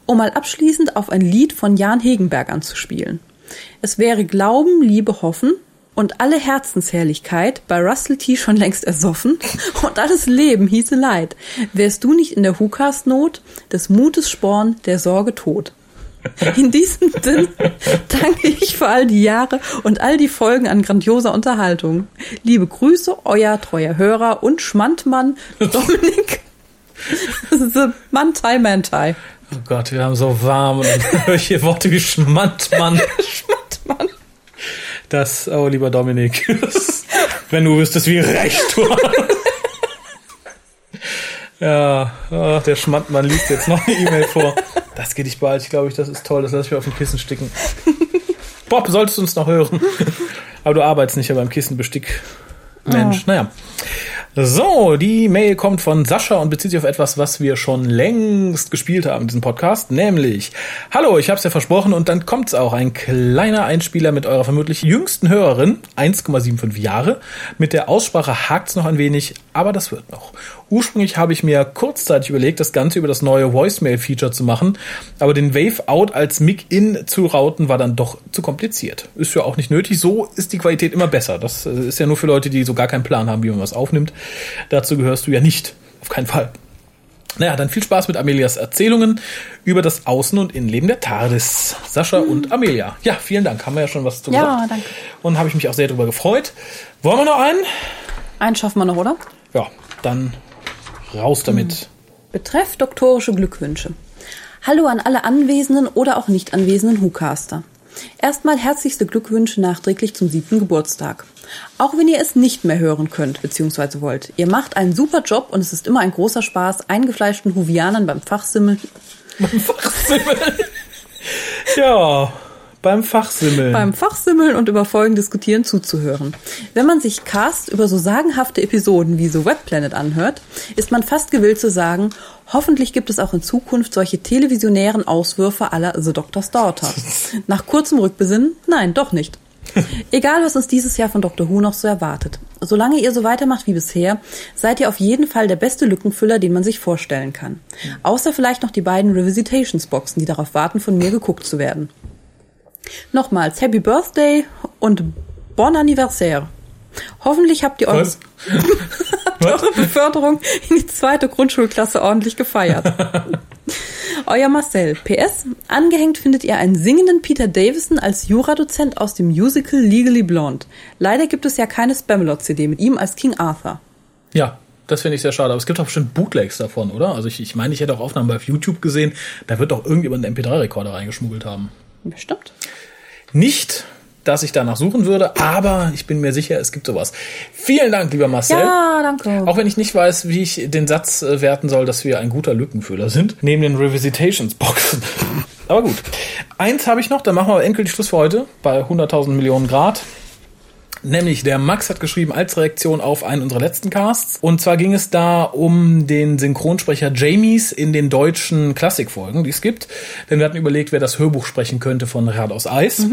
Um mal abschließend auf ein Lied von Jan Hegenberg anzuspielen. Es wäre Glauben, Liebe, Hoffen und alle Herzensherrlichkeit bei Russell T. schon längst ersoffen und alles Leben hieße Leid. Wärst du nicht in der Hukas-Not, des Mutes Sporn, der Sorge Tod. In diesem Sinn danke ich für all die Jahre und all die Folgen an grandioser Unterhaltung. Liebe Grüße, euer treuer Hörer und Schmandmann Dominik. The Mantai Mantai. Oh Gott, wir haben so warm und hier Worte wie Schmandmann. Schmandmann. Das, oh lieber Dominik, wenn du wüsstest, wie recht du hast. Ja, ach, der Schmandmann liest jetzt noch eine E-Mail vor. Das geht nicht bald, ich glaube, ich, das ist toll, das lasse ich mir auf dem Kissen sticken. Bob, solltest du uns noch hören. Aber du arbeitest nicht ja beim Kissenbestick. Mensch, naja. So, die Mail kommt von Sascha und bezieht sich auf etwas, was wir schon längst gespielt haben in diesem Podcast, nämlich Hallo, ich hab's ja versprochen und dann kommt's auch ein kleiner Einspieler mit eurer vermutlich jüngsten Hörerin, 1,75 Jahre. Mit der Aussprache hakt's noch ein wenig, aber das wird noch. Ursprünglich habe ich mir kurzzeitig überlegt, das Ganze über das neue Voicemail-Feature zu machen, aber den Wave-Out als Mic-In zu routen war dann doch zu kompliziert. Ist ja auch nicht nötig, so ist die Qualität immer besser. Das äh, ist ja nur für Leute, die so gar keinen Plan haben, wie man was aufnimmt. Dazu gehörst du ja nicht. Auf keinen Fall. Naja, dann viel Spaß mit Amelias Erzählungen über das Außen- und Innenleben der TARDIS. Sascha und Amelia. Ja, vielen Dank. Haben wir ja schon was zu Ja, gesagt. danke. Und habe ich mich auch sehr darüber gefreut. Wollen wir noch einen? Einen schaffen wir noch, oder? Ja, dann raus damit. Betreff doktorische Glückwünsche. Hallo an alle anwesenden oder auch nicht anwesenden Hucaster. Erstmal herzlichste Glückwünsche nachträglich zum siebten Geburtstag. Auch wenn ihr es nicht mehr hören könnt bzw. wollt. Ihr macht einen super Job und es ist immer ein großer Spaß, eingefleischten Huvianern beim Fachsimmeln Fachsimmel. ja, beim Fachsimmel. beim Fachsimmeln und über Folgen diskutieren zuzuhören. Wenn man sich Cast über so sagenhafte Episoden wie The Web Planet anhört, ist man fast gewillt zu sagen, hoffentlich gibt es auch in Zukunft solche televisionären Auswürfe aller The Doctor's Daughter. Nach kurzem Rückbesinnen, nein, doch nicht. Egal, was uns dieses Jahr von Dr. Who noch so erwartet. Solange ihr so weitermacht wie bisher, seid ihr auf jeden Fall der beste Lückenfüller, den man sich vorstellen kann. Außer vielleicht noch die beiden Revisitations-Boxen, die darauf warten, von mir geguckt zu werden. Nochmals Happy Birthday und Bon Anniversaire. Hoffentlich habt ihr eure, Was? eure Beförderung in die zweite Grundschulklasse ordentlich gefeiert. Euer Marcel. PS. Angehängt findet ihr einen singenden Peter Davison als Juradozent aus dem Musical Legally Blonde. Leider gibt es ja keine Spamalot-CD mit ihm als King Arthur. Ja, das finde ich sehr schade. Aber es gibt auch bestimmt Bootlegs davon, oder? Also ich, ich meine, ich hätte auch Aufnahmen bei YouTube gesehen. Da wird doch irgendjemand einen MP3-Rekorder reingeschmuggelt haben. Bestimmt. Nicht, dass ich danach suchen würde, aber ich bin mir sicher, es gibt sowas. Vielen Dank, lieber Marcel. Ja, danke. Auch wenn ich nicht weiß, wie ich den Satz äh, werten soll, dass wir ein guter Lückenfüller sind, neben den Revisitations-Boxen. Aber gut. Eins habe ich noch, dann machen wir endgültig Schluss für heute bei 100.000 Millionen Grad. Nämlich der Max hat geschrieben als Reaktion auf einen unserer letzten Casts. Und zwar ging es da um den Synchronsprecher Jamies in den deutschen Klassikfolgen, die es gibt. Denn wir hatten überlegt, wer das Hörbuch sprechen könnte von Rad aus Eis.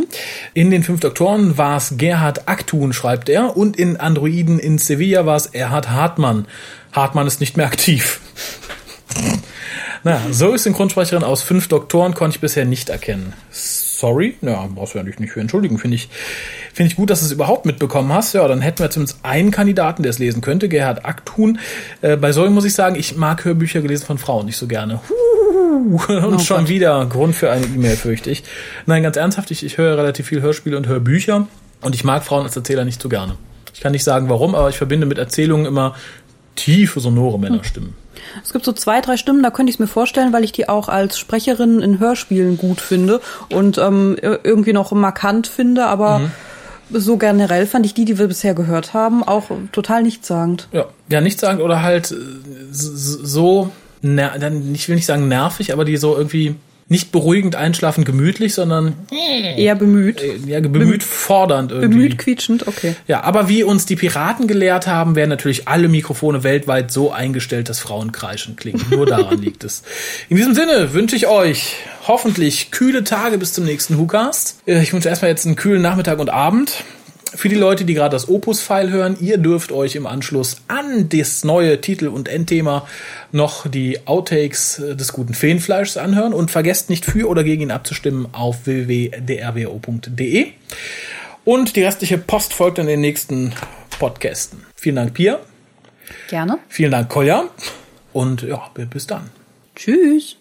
In den fünf Doktoren war es Gerhard Aktun, schreibt er. Und in Androiden in Sevilla war es Erhard Hartmann. Hartmann ist nicht mehr aktiv. Naja, Zoes Synchronsprecherin aus fünf Doktoren konnte ich bisher nicht erkennen. Sorry, ja, brauchst du ja nicht für entschuldigen, finde ich. Finde ich gut, dass du es überhaupt mitbekommen hast. Ja, dann hätten wir zumindest einen Kandidaten, der es lesen könnte, Gerhard Aktun. Äh, bei Zoe muss ich sagen, ich mag Hörbücher gelesen von Frauen nicht so gerne. Huh, und schon wieder Grund für eine E-Mail, fürchte ich. Nein, ganz ernsthaft, ich, ich höre relativ viel Hörspiele und Hörbücher und ich mag Frauen als Erzähler nicht so gerne. Ich kann nicht sagen, warum, aber ich verbinde mit Erzählungen immer tiefe, sonore Männerstimmen. Es gibt so zwei, drei Stimmen, da könnte ich es mir vorstellen, weil ich die auch als Sprecherin in Hörspielen gut finde und ähm, ir- irgendwie noch markant finde, aber so generell fand ich die, die wir bisher gehört haben, auch total nichtssagend. Ja, ja, nicht sagen oder halt äh, so, dann, ich will nicht sagen nervig, aber die so irgendwie nicht beruhigend einschlafen, gemütlich, sondern Eher bemüht. ja, bemüht fordernd irgendwie. Bemüht quietschend, okay. Ja, aber wie uns die Piraten gelehrt haben, werden natürlich alle Mikrofone weltweit so eingestellt, dass Frauen kreischend klingen. Nur daran liegt es. In diesem Sinne wünsche ich euch hoffentlich kühle Tage bis zum nächsten WhoCast. Äh, Ich wünsche erstmal jetzt einen kühlen Nachmittag und Abend. Für die Leute, die gerade das Opus-File hören, ihr dürft euch im Anschluss an das neue Titel- und Endthema noch die Outtakes äh, des guten Feenfleischs anhören und vergesst nicht für oder gegen ihn abzustimmen auf www.drwo.de. Und die restliche Post folgt in den nächsten Podcasten. Vielen Dank, Pia. Gerne. Vielen Dank, Kolja. Und ja, bis dann. Tschüss.